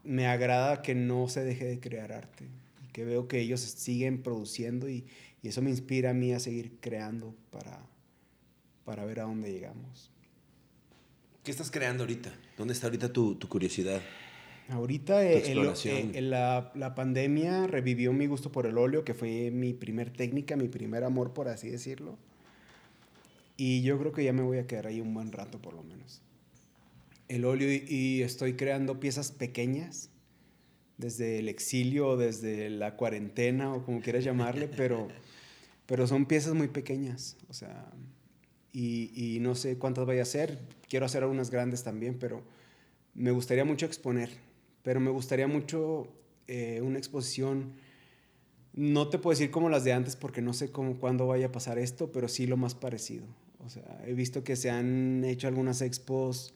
me agrada que no se deje de crear arte, y que veo que ellos siguen produciendo y, y eso me inspira a mí a seguir creando para, para ver a dónde llegamos. ¿Qué estás creando ahorita? ¿Dónde está ahorita tu, tu curiosidad? Ahorita eh, el- eh, la, la pandemia revivió mi gusto por el óleo, que fue mi primer técnica, mi primer amor, por así decirlo. Y yo creo que ya me voy a quedar ahí un buen rato, por lo menos. El óleo y, y estoy creando piezas pequeñas, desde el exilio, desde la cuarentena, o como quieras llamarle, pero, pero son piezas muy pequeñas. O sea, y, y no sé cuántas vaya a hacer. Quiero hacer algunas grandes también, pero me gustaría mucho exponer, pero me gustaría mucho eh, una exposición. No te puedo decir como las de antes porque no sé cómo, cuándo vaya a pasar esto, pero sí lo más parecido. O sea, he visto que se han hecho algunas expos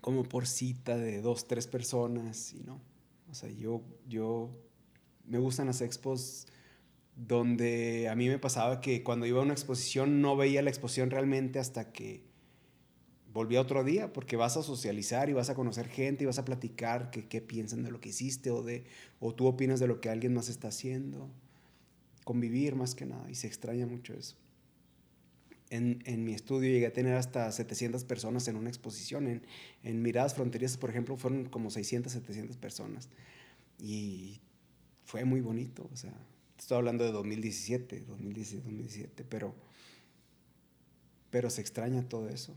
como por cita de dos, tres personas y no. O sea, yo, yo me gustan las expos donde a mí me pasaba que cuando iba a una exposición no veía la exposición realmente hasta que volvía otro día, porque vas a socializar y vas a conocer gente y vas a platicar qué, qué piensan de lo que hiciste o, de, o tú opinas de lo que alguien más está haciendo. Convivir más que nada, y se extraña mucho eso. En, en, mi estudio llegué a tener hasta 700 personas en una exposición. En, en Miradas Fronterizas, por ejemplo, fueron como 600, 700 personas. Y fue muy bonito. O sea, estoy hablando de 2017, 2017, 2017, pero, pero se extraña todo eso.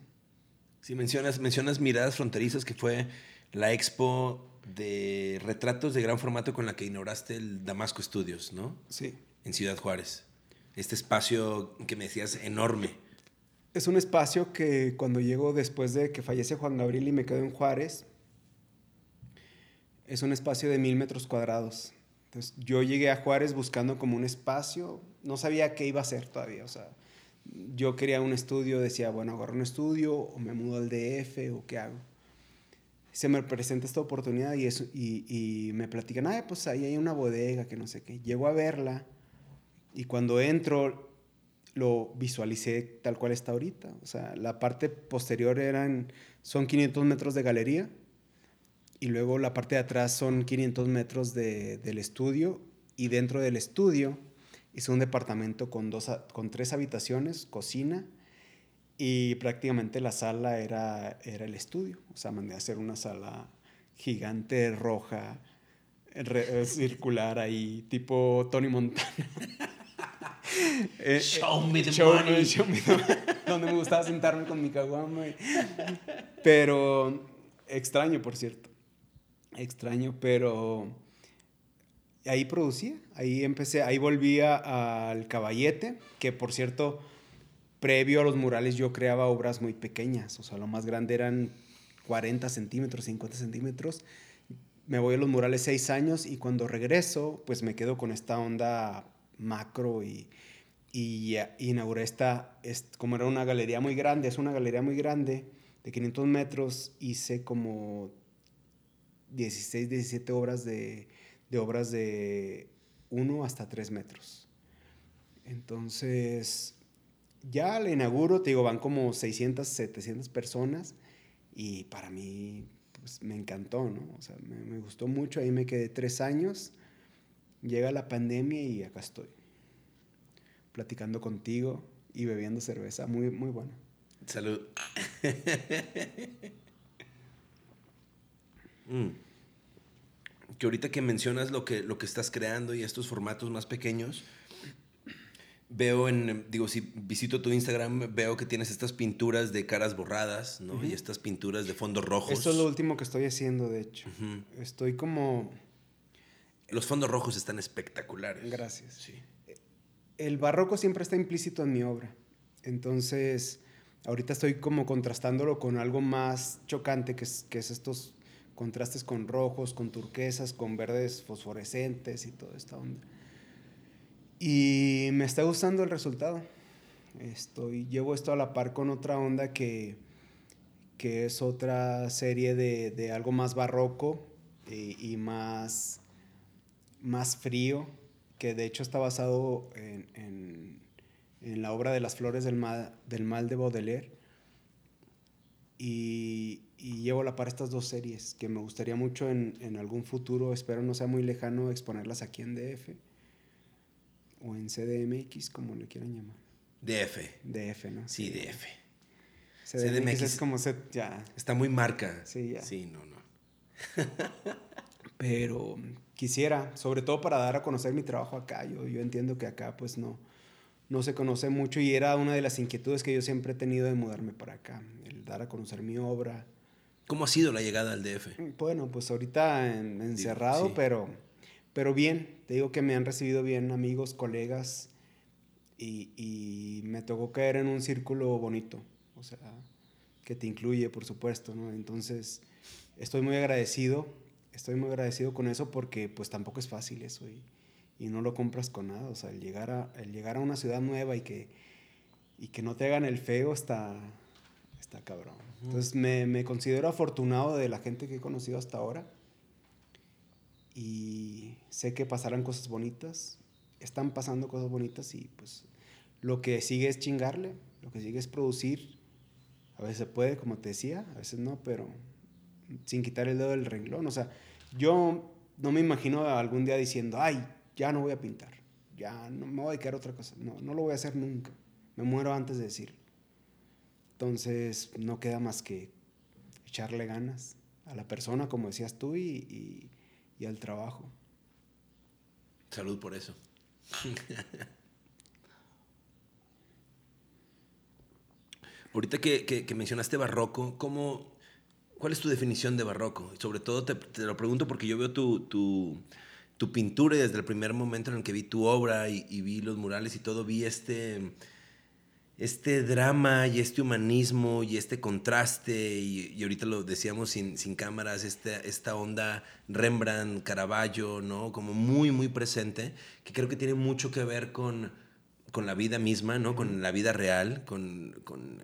Sí, mencionas, mencionas Miradas Fronterizas, que fue la expo de retratos de gran formato con la que inauguraste el Damasco Studios, ¿no? Sí. En Ciudad Juárez. Este espacio que me decías enorme. Es un espacio que cuando llego después de que fallece Juan Gabriel y me quedo en Juárez, es un espacio de mil metros cuadrados. Entonces yo llegué a Juárez buscando como un espacio, no sabía qué iba a hacer todavía, o sea, yo quería un estudio, decía, bueno, agarro un estudio o me mudo al DF o qué hago. Se me presenta esta oportunidad y, eso, y, me platican, ah, pues ahí hay una bodega que no sé qué. Llego a verla y cuando entro lo visualicé tal cual está ahorita. O sea, la parte posterior eran, son 500 metros de galería y luego la parte de atrás son 500 metros de, del estudio y dentro del estudio hice un departamento con, dos, con tres habitaciones, cocina y prácticamente la sala era, era el estudio. O sea, mandé a hacer una sala gigante, roja, re, circular ahí, tipo Tony Montana. eh, show me the show money. Me, show me the. Donde me gustaba sentarme con mi caguama. Pero extraño, por cierto. Extraño, pero ahí producía. Ahí empecé, ahí volvía al caballete, que por cierto, previo a los murales yo creaba obras muy pequeñas. O sea, lo más grande eran 40 centímetros, 50 centímetros. Me voy a los murales seis años y cuando regreso, pues me quedo con esta onda macro y, y inauguré esta, esta, como era una galería muy grande, es una galería muy grande, de 500 metros, hice como 16, 17 obras de, de obras de 1 hasta 3 metros. Entonces, ya la inauguro, te digo, van como 600, 700 personas y para mí pues, me encantó, ¿no? O sea, me, me gustó mucho, ahí me quedé tres años, llega la pandemia y acá estoy, platicando contigo y bebiendo cerveza, muy, muy buena. Salud. mm. Que ahorita que mencionas lo que, lo que estás creando y estos formatos más pequeños, veo en, digo, si visito tu Instagram, veo que tienes estas pinturas de caras borradas, ¿no? Uh -huh. Y estas pinturas de fondos rojos. Esto es lo último que estoy haciendo, de hecho. Uh -huh. Estoy como... Los fondos rojos están espectaculares. Gracias. Sí. El barroco siempre está implícito en mi obra. Entonces, ahorita estoy como contrastándolo con algo más chocante, que es, que es estos contrastes con rojos, con turquesas, con verdes fosforescentes y toda esta onda. Y me está gustando el resultado. Estoy, llevo esto a la par con otra onda que, que es otra serie de, de algo más barroco y, y, más, más frío, que de hecho está basado en, en, en la obra de las flores del mal, del mal de Baudelaire. Y, y, llevo a la par estas dos series que me gustaría mucho en, en algún futuro, espero no sea muy lejano, exponerlas aquí en DF o en CDMX, como le quieran llamar. DF. DF, ¿no? Sí, DF. CDMX, CDMX es como set, ya. Está muy marca. Sí, ya. Sí, no, no. Pero quisiera, sobre todo para dar a conocer mi trabajo acá. Yo, yo entiendo que acá pues no, no se conoce mucho y era una de las inquietudes que yo siempre he tenido de mudarme para acá, el dar a conocer mi obra. ¿Cómo ha sido la llegada al DF? Bueno, pues ahorita en, encerrado, sí. pero, pero bien. Te digo que me han recibido bien amigos, colegas y, y, me tocó caer en un círculo bonito, o sea, que te incluye, por supuesto, ¿no? Entonces, estoy muy agradecido, estoy muy agradecido con eso porque pues tampoco es fácil eso y, y no lo compras con nada, o sea, el llegar a, el llegar a una ciudad nueva y que, y que no te hagan el feo está, está cabrón. Entonces, me, me considero afortunado de la gente que he conocido hasta ahora y sé que pasarán cosas bonitas, están pasando cosas bonitas y pues lo que sigue es chingarle, lo que sigue es producir. A veces se puede, como te decía, a veces no, pero sin quitar el dedo del renglón. O sea, yo no me imagino algún día diciendo, ay, ya no voy a pintar, ya no me voy a dedicar a otra cosa. No, no lo voy a hacer nunca. Me muero antes de decirlo. Entonces, no queda más que echarle ganas a la persona, como decías tú, y, y, y al trabajo. Salud por eso. Ahorita que, que, que, mencionaste barroco, ¿cómo, ¿cuál es tu definición de barroco? Sobre todo te, te lo pregunto porque yo veo tu, tu, tu, pintura y desde el primer momento en el que vi tu obra y, y vi los murales y todo, vi este, este drama y este humanismo y este contraste, y, y ahorita lo decíamos sin, sin cámaras, esta, esta onda Rembrandt, Caravaggio, ¿no? Como muy, muy presente, que creo que tiene mucho que ver con, con la vida misma, ¿no? Con la vida real, con, con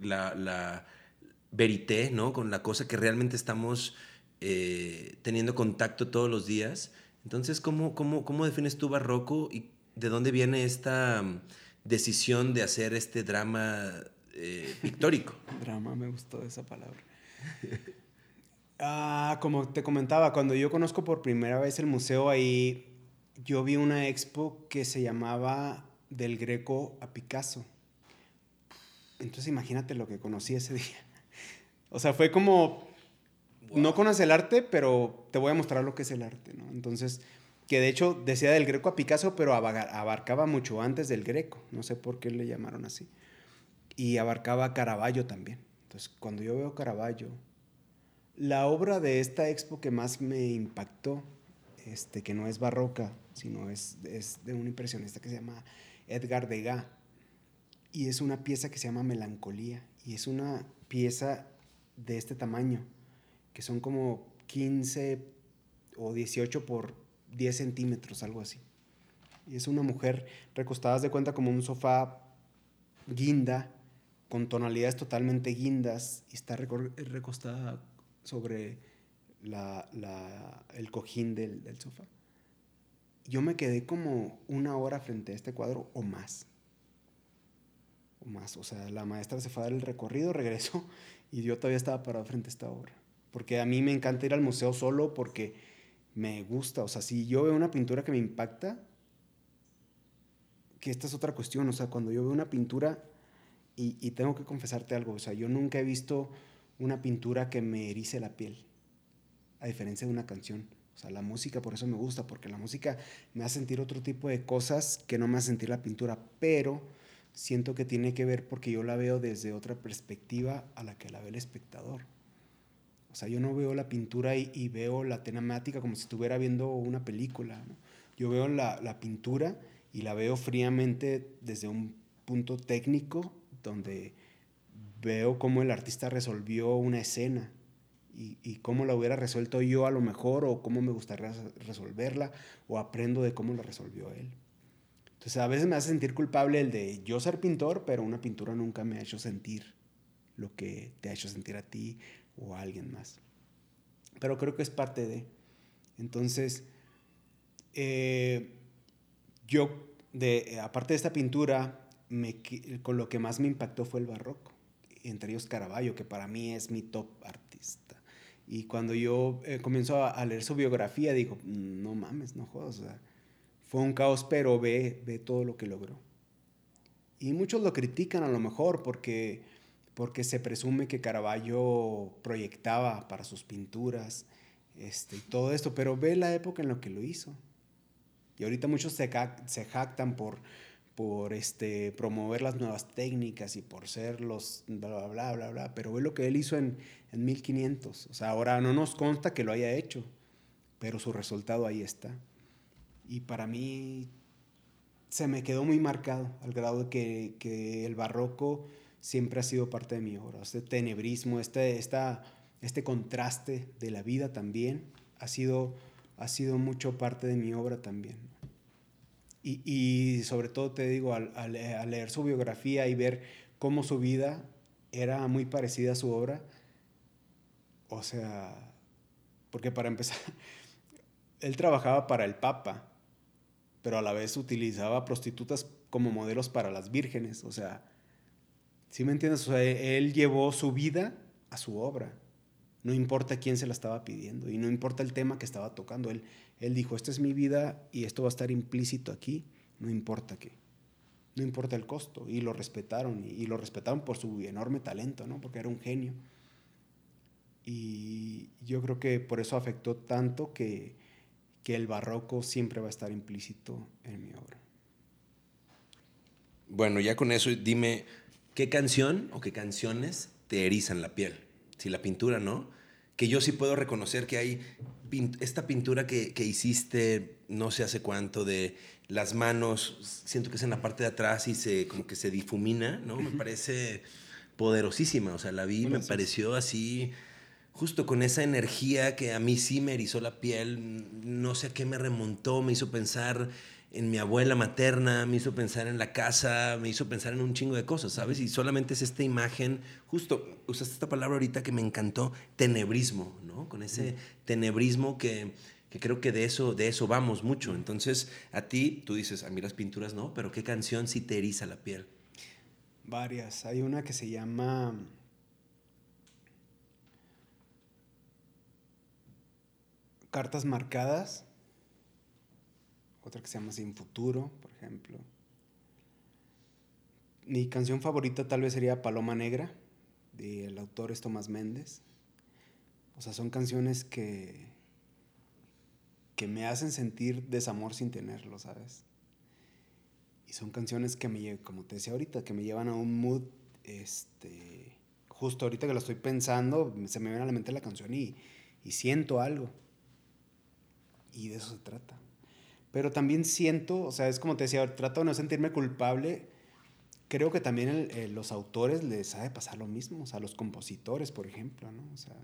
la, la, verité, ¿no? Con la cosa que realmente estamos eh, teniendo contacto todos los días. Entonces, ¿cómo, cómo, ¿cómo defines tú barroco y de dónde viene esta decisión de hacer este drama eh, pictórico. drama, me gustó esa palabra. ah, como te comentaba, cuando yo conozco por primera vez el museo ahí, yo vi una expo que se llamaba Del Greco a Picasso. Entonces imagínate lo que conocí ese día. O sea, fue como, wow. no conoces el arte, pero te voy a mostrar lo que es el arte, ¿no? Entonces, que de hecho decía del Greco a Picasso, pero abarcaba mucho antes del Greco, no sé por qué le llamaron así. Y abarcaba Caravaggio también. Entonces, cuando yo veo Caravaggio, la obra de esta expo que más me impactó, este, que no es barroca, sino es, es de un impresionista que se llama Edgar Degas, y es una pieza que se llama Melancolía, y es una pieza de este tamaño, que son como 15 o 18 por 10 centímetros, algo así. Y es una mujer recostada de cuenta como un sofá guinda, con tonalidades totalmente guindas, y está recostada sobre la, la, el cojín del, del, sofá. Yo me quedé como una hora frente a este cuadro o más. O más. O sea, la maestra se fue a dar el recorrido, regresó, y yo todavía estaba parado frente a esta obra. Porque a mí me encanta ir al museo solo porque me gusta. O sea, si yo veo una pintura que me impacta, que esta es otra cuestión. O sea, cuando yo veo una pintura, y, y, tengo que confesarte algo, o sea, yo nunca he visto una pintura que me erice la piel, a diferencia de una canción. O sea, la música por eso me gusta, porque la música me hace sentir otro tipo de cosas que no me hace sentir la pintura, pero siento que tiene que ver porque yo la veo desde otra perspectiva a la que la ve el espectador. O sea, yo no veo la pintura y, veo la temática como si estuviera viendo una película. Yo veo la, la, pintura y la veo fríamente desde un punto técnico, donde veo cómo el artista resolvió una escena y, cómo la hubiera resuelto yo a lo mejor, o cómo me gustaría resolverla, o aprendo de cómo la resolvió él. Entonces a veces me hace sentir culpable el de yo ser pintor, pero una pintura nunca me ha hecho sentir lo que te ha hecho sentir a ti o a alguien más. Pero creo que es parte de. Entonces, eh, yo, de, aparte de esta pintura, me, con lo que más me impactó fue el barroco, entre ellos Caravaggio, que para mí es mi top artista. Y cuando yo eh, comienzo a, leer su biografía, digo, no mames, no jodas, o sea, fue un caos, pero ve, ve todo lo que logró. Y muchos lo critican a lo mejor porque, porque se presume que Caravaggio proyectaba para sus pinturas este, todo esto, pero ve la época en la que lo hizo. Y ahorita muchos se, se jactan por, por este, promover las nuevas técnicas y por ser los bla, bla, bla, bla, bla, pero ve lo que él hizo en, en 1500. O sea, ahora no nos consta que lo haya hecho, pero su resultado ahí está. Y para mí se me quedó muy marcado, al grado de que, que el barroco siempre ha sido parte de mi obra. Este tenebrismo, este, esta, este contraste de la vida también ha sido, ha sido mucho parte de mi obra también. Y, y sobre todo te digo, al, al, leer su biografía y ver cómo su vida era muy parecida a su obra, o sea, porque para empezar, él trabajaba para el Papa pero a la vez utilizaba prostitutas como modelos para las vírgenes. O sea, ¿sí me entiendes? O sea, él llevó su vida a su obra. No importa quién se la estaba pidiendo y no importa el tema que estaba tocando. Él, él dijo, esta es mi vida y esto va a estar implícito aquí, no importa qué. No importa el costo. Y lo respetaron. Y, lo respetaron por su enorme talento, ¿no? Porque era un genio. Y yo creo que por eso afectó tanto que, que el barroco siempre va a estar implícito en mi obra. Bueno, ya con eso dime, ¿qué canción o qué canciones te erizan la piel? Si la pintura no, que yo sí puedo reconocer que hay esta pintura que, que hiciste no sé hace cuánto de las manos, siento que es en la parte de atrás y se como que se difumina, ¿no? Me parece poderosísima, o sea, la vi, me pareció así justo con esa energía que a mí sí me erizó la piel, no sé a qué me remontó, me hizo pensar en mi abuela materna, me hizo pensar en la casa, me hizo pensar en un chingo de cosas, ¿sabes? Y solamente es esta imagen, justo usaste esta palabra ahorita que me encantó, tenebrismo, ¿no? Con ese tenebrismo que, que creo que de eso, de eso vamos mucho. Entonces, a ti, tú dices, a mí las pinturas no, pero ¿qué canción sí te eriza la piel? Varias. Hay una que se llama Cartas marcadas. Otra que se llama Sin Futuro, por ejemplo. Mi canción favorita tal vez sería Paloma Negra, del autor es Tomás Méndez. O sea, son canciones que, que me hacen sentir desamor sin tenerlo, ¿sabes? Y son canciones que me, como te decía ahorita, que me llevan a un mood, este, justo ahorita que lo estoy pensando, se me viene a la mente la canción y, y siento algo. Y de eso se trata. Pero también siento, o sea, es como te decía, trato de no sentirme culpable. Creo que también los autores les ha de pasar lo mismo, o sea, los compositores, por ejemplo, ¿no? O sea,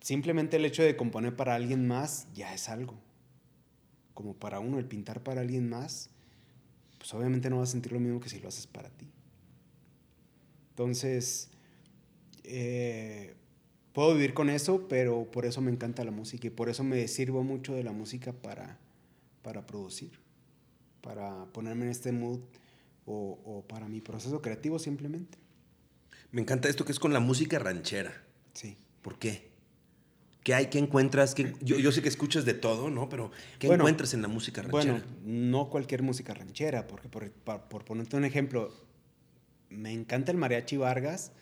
simplemente el hecho de componer para alguien más ya es algo. Como para uno, el pintar para alguien más, pues obviamente no vas a sentir lo mismo que si lo haces para ti. Entonces, eh, puedo vivir con eso, pero por eso me encanta la música y por eso me sirvo mucho de la música para, para producir, para ponerme en este mood o, para mi proceso creativo simplemente. Me encanta esto que es con la música ranchera. Sí. ¿Por qué? ¿Qué hay? ¿Qué encuentras? yo, yo, sé que escuchas de todo, ¿no? Pero ¿qué encuentras en la música ranchera? Bueno, no cualquier música ranchera, porque por, por ponerte un ejemplo, me encanta el mariachi Vargas,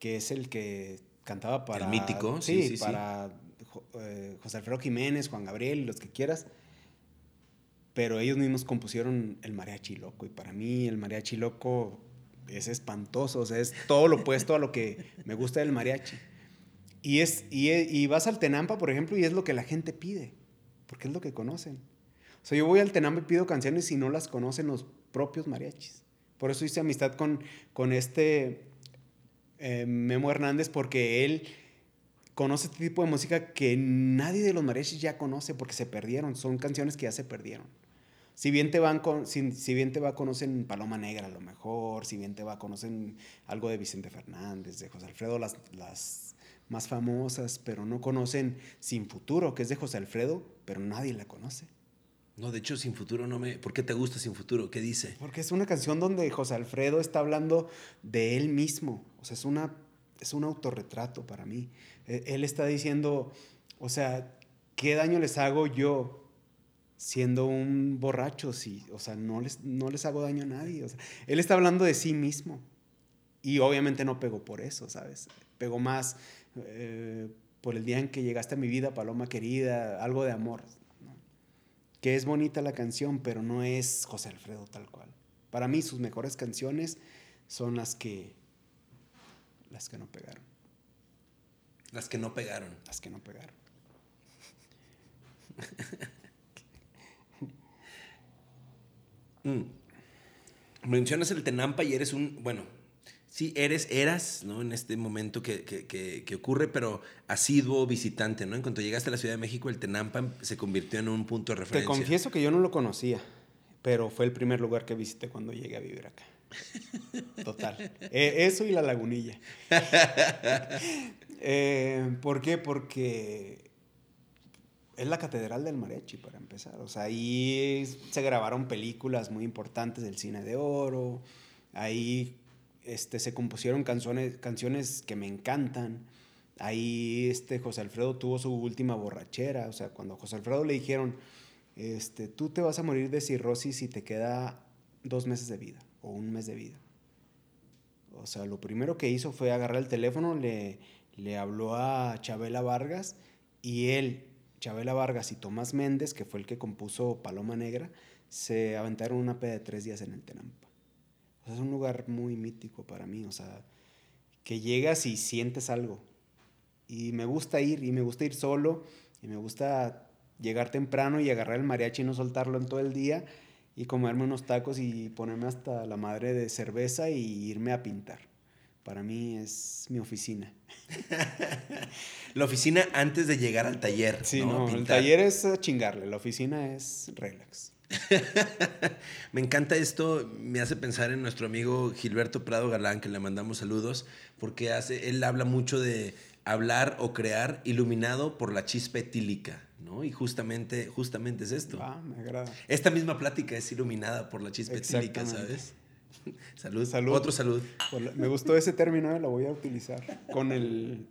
que es el que cantaba para... El mítico, sí, sí, para eh, José Alfredo Jiménez, Juan Gabriel, los que quieras. Pero ellos mismos compusieron el mariachi loco. Y para mí el mariachi loco es espantoso. O sea, es todo lo opuesto a lo que me gusta del mariachi. Y, es, y, y vas al Tenampa, por ejemplo, y es lo que la gente pide. Porque es lo que conocen. O sea, yo voy al Tenampa y pido canciones y no las conocen los propios mariachis. Por eso hice amistad con, con este eh, Memo Hernández porque él conoce este tipo de música que nadie de los mariachis ya conoce porque se perdieron. Son canciones que ya se perdieron. Si bien te van con, si, si, bien te va conocen Paloma Negra a lo mejor, si bien te va conocen algo de Vicente Fernández, de José Alfredo, las, las más famosas, pero no conocen Sin Futuro, que es de José Alfredo, pero nadie la conoce. No, de hecho, Sin Futuro no me... ¿Por qué te gusta Sin Futuro? ¿Qué dice? Porque es una canción donde José Alfredo está hablando de él mismo. O sea, es, una, es un autorretrato para mí. E, él está diciendo, o sea, ¿qué daño les hago yo siendo un borracho? Sí, o sea, no les, no les hago daño a nadie. O sea, él está hablando de sí mismo. Y obviamente no pegó por eso, ¿sabes? Pegó más eh, por el día en que llegaste a mi vida, Paloma querida, algo de amor que es bonita la canción, pero no es José Alfredo tal cual. Para mí sus mejores canciones son las que las que no pegaron. Las que no pegaron. Las que no pegaron. mm. Mencionas el Tenampa y eres un, bueno, sí, eres, eras, ¿no? En este momento que, que, que, ocurre, pero asiduo visitante, ¿no? En cuanto llegaste a la Ciudad de México, el Tenampa se convirtió en un punto de referencia. Te confieso que yo no lo conocía, pero fue el primer lugar que visité cuando llegué a vivir acá. Total. Eh, eso y la lagunilla. eh, ¿Por qué? Porque es la catedral del mariachi, para empezar. O sea, ahí se grabaron películas muy importantes del cine de oro. Ahí este, se compusieron canciones, canciones que me encantan. Ahí este, José Alfredo tuvo su última borrachera. O sea, cuando a José Alfredo le dijeron, este, tú te vas a morir de cirrosis y te queda dos meses de vida o un mes de vida. O sea, lo primero que hizo fue agarrar el teléfono, le, le habló a Chabela Vargas y él, Chabela Vargas y Tomás Méndez, que fue el que compuso Paloma Negra, se aventaron una peda de tres días en el Tenampa es un lugar muy mítico para mí, o sea, que llegas y sientes algo. Y me gusta ir, y me gusta ir solo, y me gusta llegar temprano y agarrar el mariachi y no soltarlo en todo el día, y comerme unos tacos y ponerme hasta la madre de cerveza y irme a pintar. Para mí es mi oficina. la oficina antes de llegar al taller. Sí, no, el taller es chingarle, la oficina es relax. me encanta esto, me hace pensar en nuestro amigo Gilberto Prado Galán, que le mandamos saludos, porque hace, él habla mucho de hablar o crear iluminado por la chispa etílica, ¿no? Y justamente, justamente es esto. Ah, me agrada. Esta misma plática es iluminada por la chispa etílica, ¿sabes? salud. salud. Otro salud. Me gustó ese término, lo voy a utilizar con el...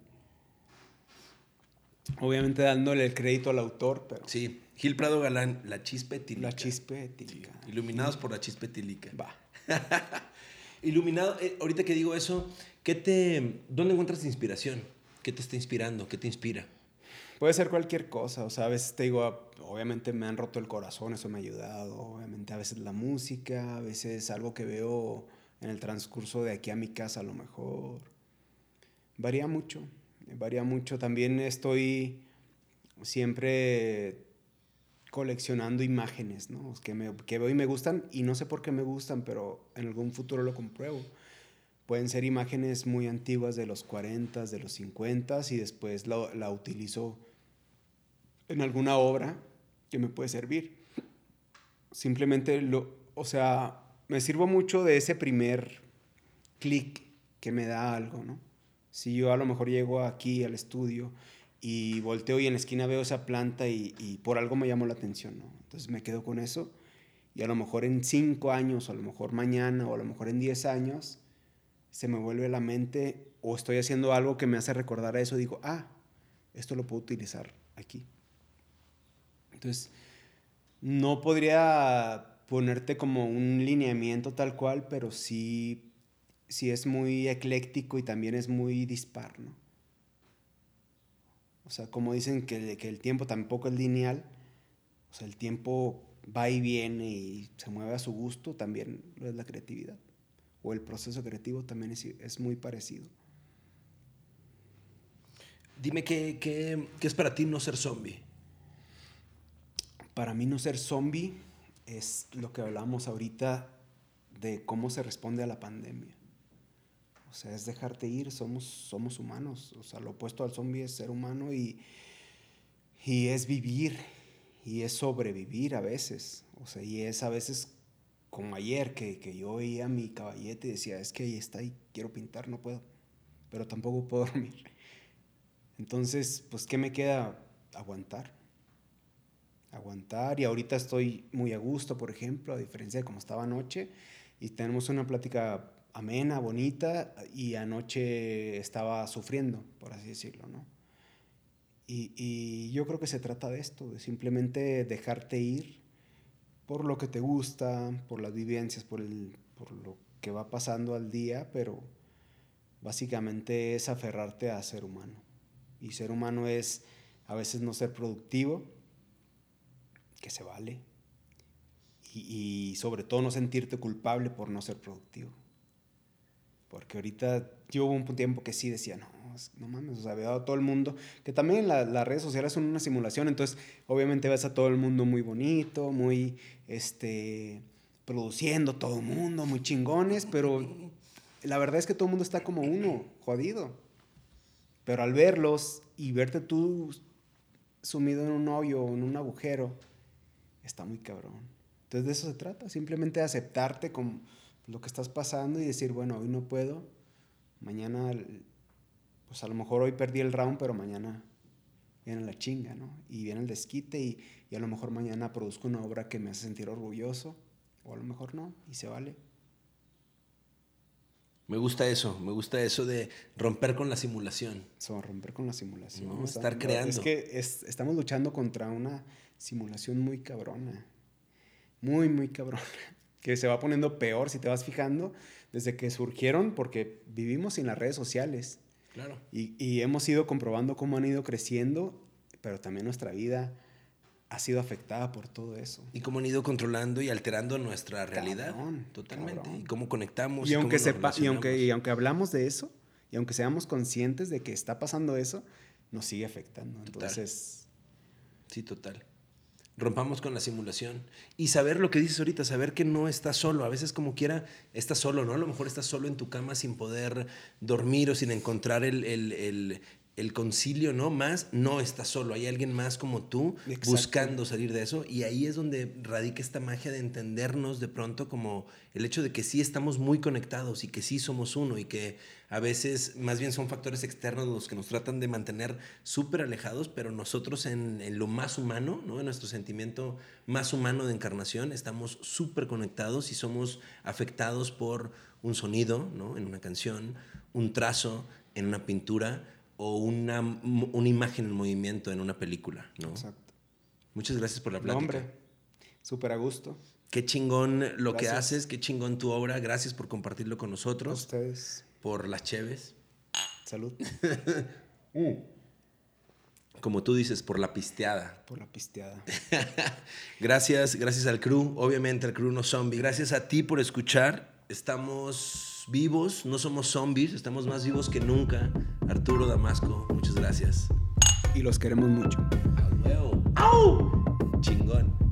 Obviamente dándole el crédito al autor, pero... Sí. Gil Prado Galán, La Chispa Etílica. La Chispa Etílica. iluminados por la Chispa Etílica. Va. Iluminado, eh, ahorita que digo eso, ¿qué te, ¿dónde encuentras inspiración? ¿Qué te está inspirando? ¿Qué te inspira? Puede ser cualquier cosa, o sea, a veces te digo, obviamente me han roto el corazón, eso me ha ayudado, obviamente a veces la música, a veces algo que veo en el transcurso de aquí a mi casa a lo mejor. Varía mucho, varía mucho. También estoy siempre coleccionando imágenes, ¿no? Que, me, que veo y me gustan y no sé por qué me gustan, pero en algún futuro lo compruebo. Pueden ser imágenes muy antiguas de los 40, de los 50 y después la, la utilizo en alguna obra que me puede servir. Simplemente, lo, o sea, me sirvo mucho de ese primer clic que me da algo, ¿no? Si yo a lo mejor llego aquí al estudio y volteo y en la esquina veo esa planta y, por algo me llamó la atención, ¿no? Entonces me quedo con eso y a lo mejor en cinco años, o a lo mejor mañana, o a lo mejor en diez años, se me vuelve a la mente o estoy haciendo algo que me hace recordar a eso, digo, ah, esto lo puedo utilizar aquí. Entonces, no podría ponerte como un lineamiento tal cual, pero sí, sí es muy ecléctico y también es muy dispar, ¿no? O sea, como dicen que, que el tiempo tampoco es lineal, o sea, el tiempo va y viene y se mueve a su gusto, también es la creatividad. O el proceso creativo también es, es muy parecido. Dime, ¿qué, ¿qué, qué, es para ti no ser zombie? Para mí no ser zombie es lo que hablamos ahorita de cómo se responde a la pandemia. O sea, es dejarte ir, somos, somos humanos. O sea, lo opuesto al zombie es ser humano y, y es vivir y es sobrevivir a veces. O sea, y es a veces como ayer que, que yo veía mi caballete y decía, es que ahí está y quiero pintar, no puedo. Pero tampoco puedo dormir. Entonces, pues, ¿qué me queda? Aguantar. Aguantar. Y ahorita estoy muy a gusto, por ejemplo, a diferencia de como estaba anoche. Y tenemos una plática amena, bonita, y anoche estaba sufriendo, por así decirlo, ¿no? Y, y, yo creo que se trata de esto, de simplemente dejarte ir por lo que te gusta, por las vivencias, por, el, por lo que va pasando al día, pero básicamente es aferrarte a ser humano. Y ser humano es a veces no ser productivo, que se vale, y, sobre todo no sentirte culpable por no ser productivo. Porque ahorita yo hubo un tiempo que sí decía, no, no mames, o sea, veo a todo el mundo, que también las redes sociales son una simulación, entonces obviamente ves a todo el mundo muy bonito, muy, este, produciendo todo el mundo, muy chingones, pero la verdad es que todo el mundo está como uno, jodido. Pero al verlos y verte tú sumido en un hoyo en un agujero, está muy cabrón. Entonces de eso se trata, simplemente aceptarte como lo que estás pasando y decir, bueno, hoy no puedo, mañana, pues a lo mejor hoy perdí el round, pero mañana viene la chinga, ¿no? Y viene el desquite y, y a lo mejor mañana produzco una obra que me hace sentir orgulloso, o a lo mejor no, y se vale. Me gusta eso, me gusta eso de romper con la simulación. So, romper con la simulación. No, estar creando. Es que es, estamos luchando contra una simulación muy cabrona. Muy, muy cabrona que se va poniendo peor si te vas fijando desde que surgieron, porque vivimos sin las redes sociales. Claro. Y, y, hemos ido comprobando cómo han ido creciendo, pero también nuestra vida ha sido afectada por todo eso. Y cómo han ido controlando y alterando nuestra realidad. Cabrón, Totalmente. Cabrón. Y cómo conectamos. Y, y aunque, sepa, y, aunque, y aunque hablamos de eso, y aunque seamos conscientes de que está pasando eso, nos sigue afectando. Total. Entonces. Sí, total rompamos con la simulación y saber lo que dices ahorita, saber que no estás solo, a veces como quiera estás solo, ¿no? A lo mejor estás solo en tu cama sin poder dormir o sin encontrar el, el, el, el concilio, ¿no? Más, no estás solo, hay alguien más como tú Exacto. buscando salir de eso y ahí es donde radica esta magia de entendernos de pronto como el hecho de que sí estamos muy conectados y que sí somos uno y que a veces más bien son factores externos los que nos tratan de mantener súper alejados, pero nosotros en, en, lo más humano, ¿no? en nuestro sentimiento más humano de encarnación, estamos súper conectados y somos afectados por un sonido ¿no? en una canción, un trazo en una pintura o una, una imagen en movimiento en una película. ¿no? Exacto. Muchas gracias por la plática. Hombre, súper a gusto. Qué chingón lo gracias. que haces, qué chingón tu obra. Gracias por compartirlo con nosotros. A ustedes por las cheves. Salud. mm. Como tú dices, por la pisteada. Por la pisteada. gracias, gracias al crew, obviamente al crew no zombie. Gracias a ti por escuchar. Estamos vivos, no somos zombies, estamos más vivos que nunca. Arturo Damasco, muchas gracias. Y los queremos mucho. ¡Au! Chingón.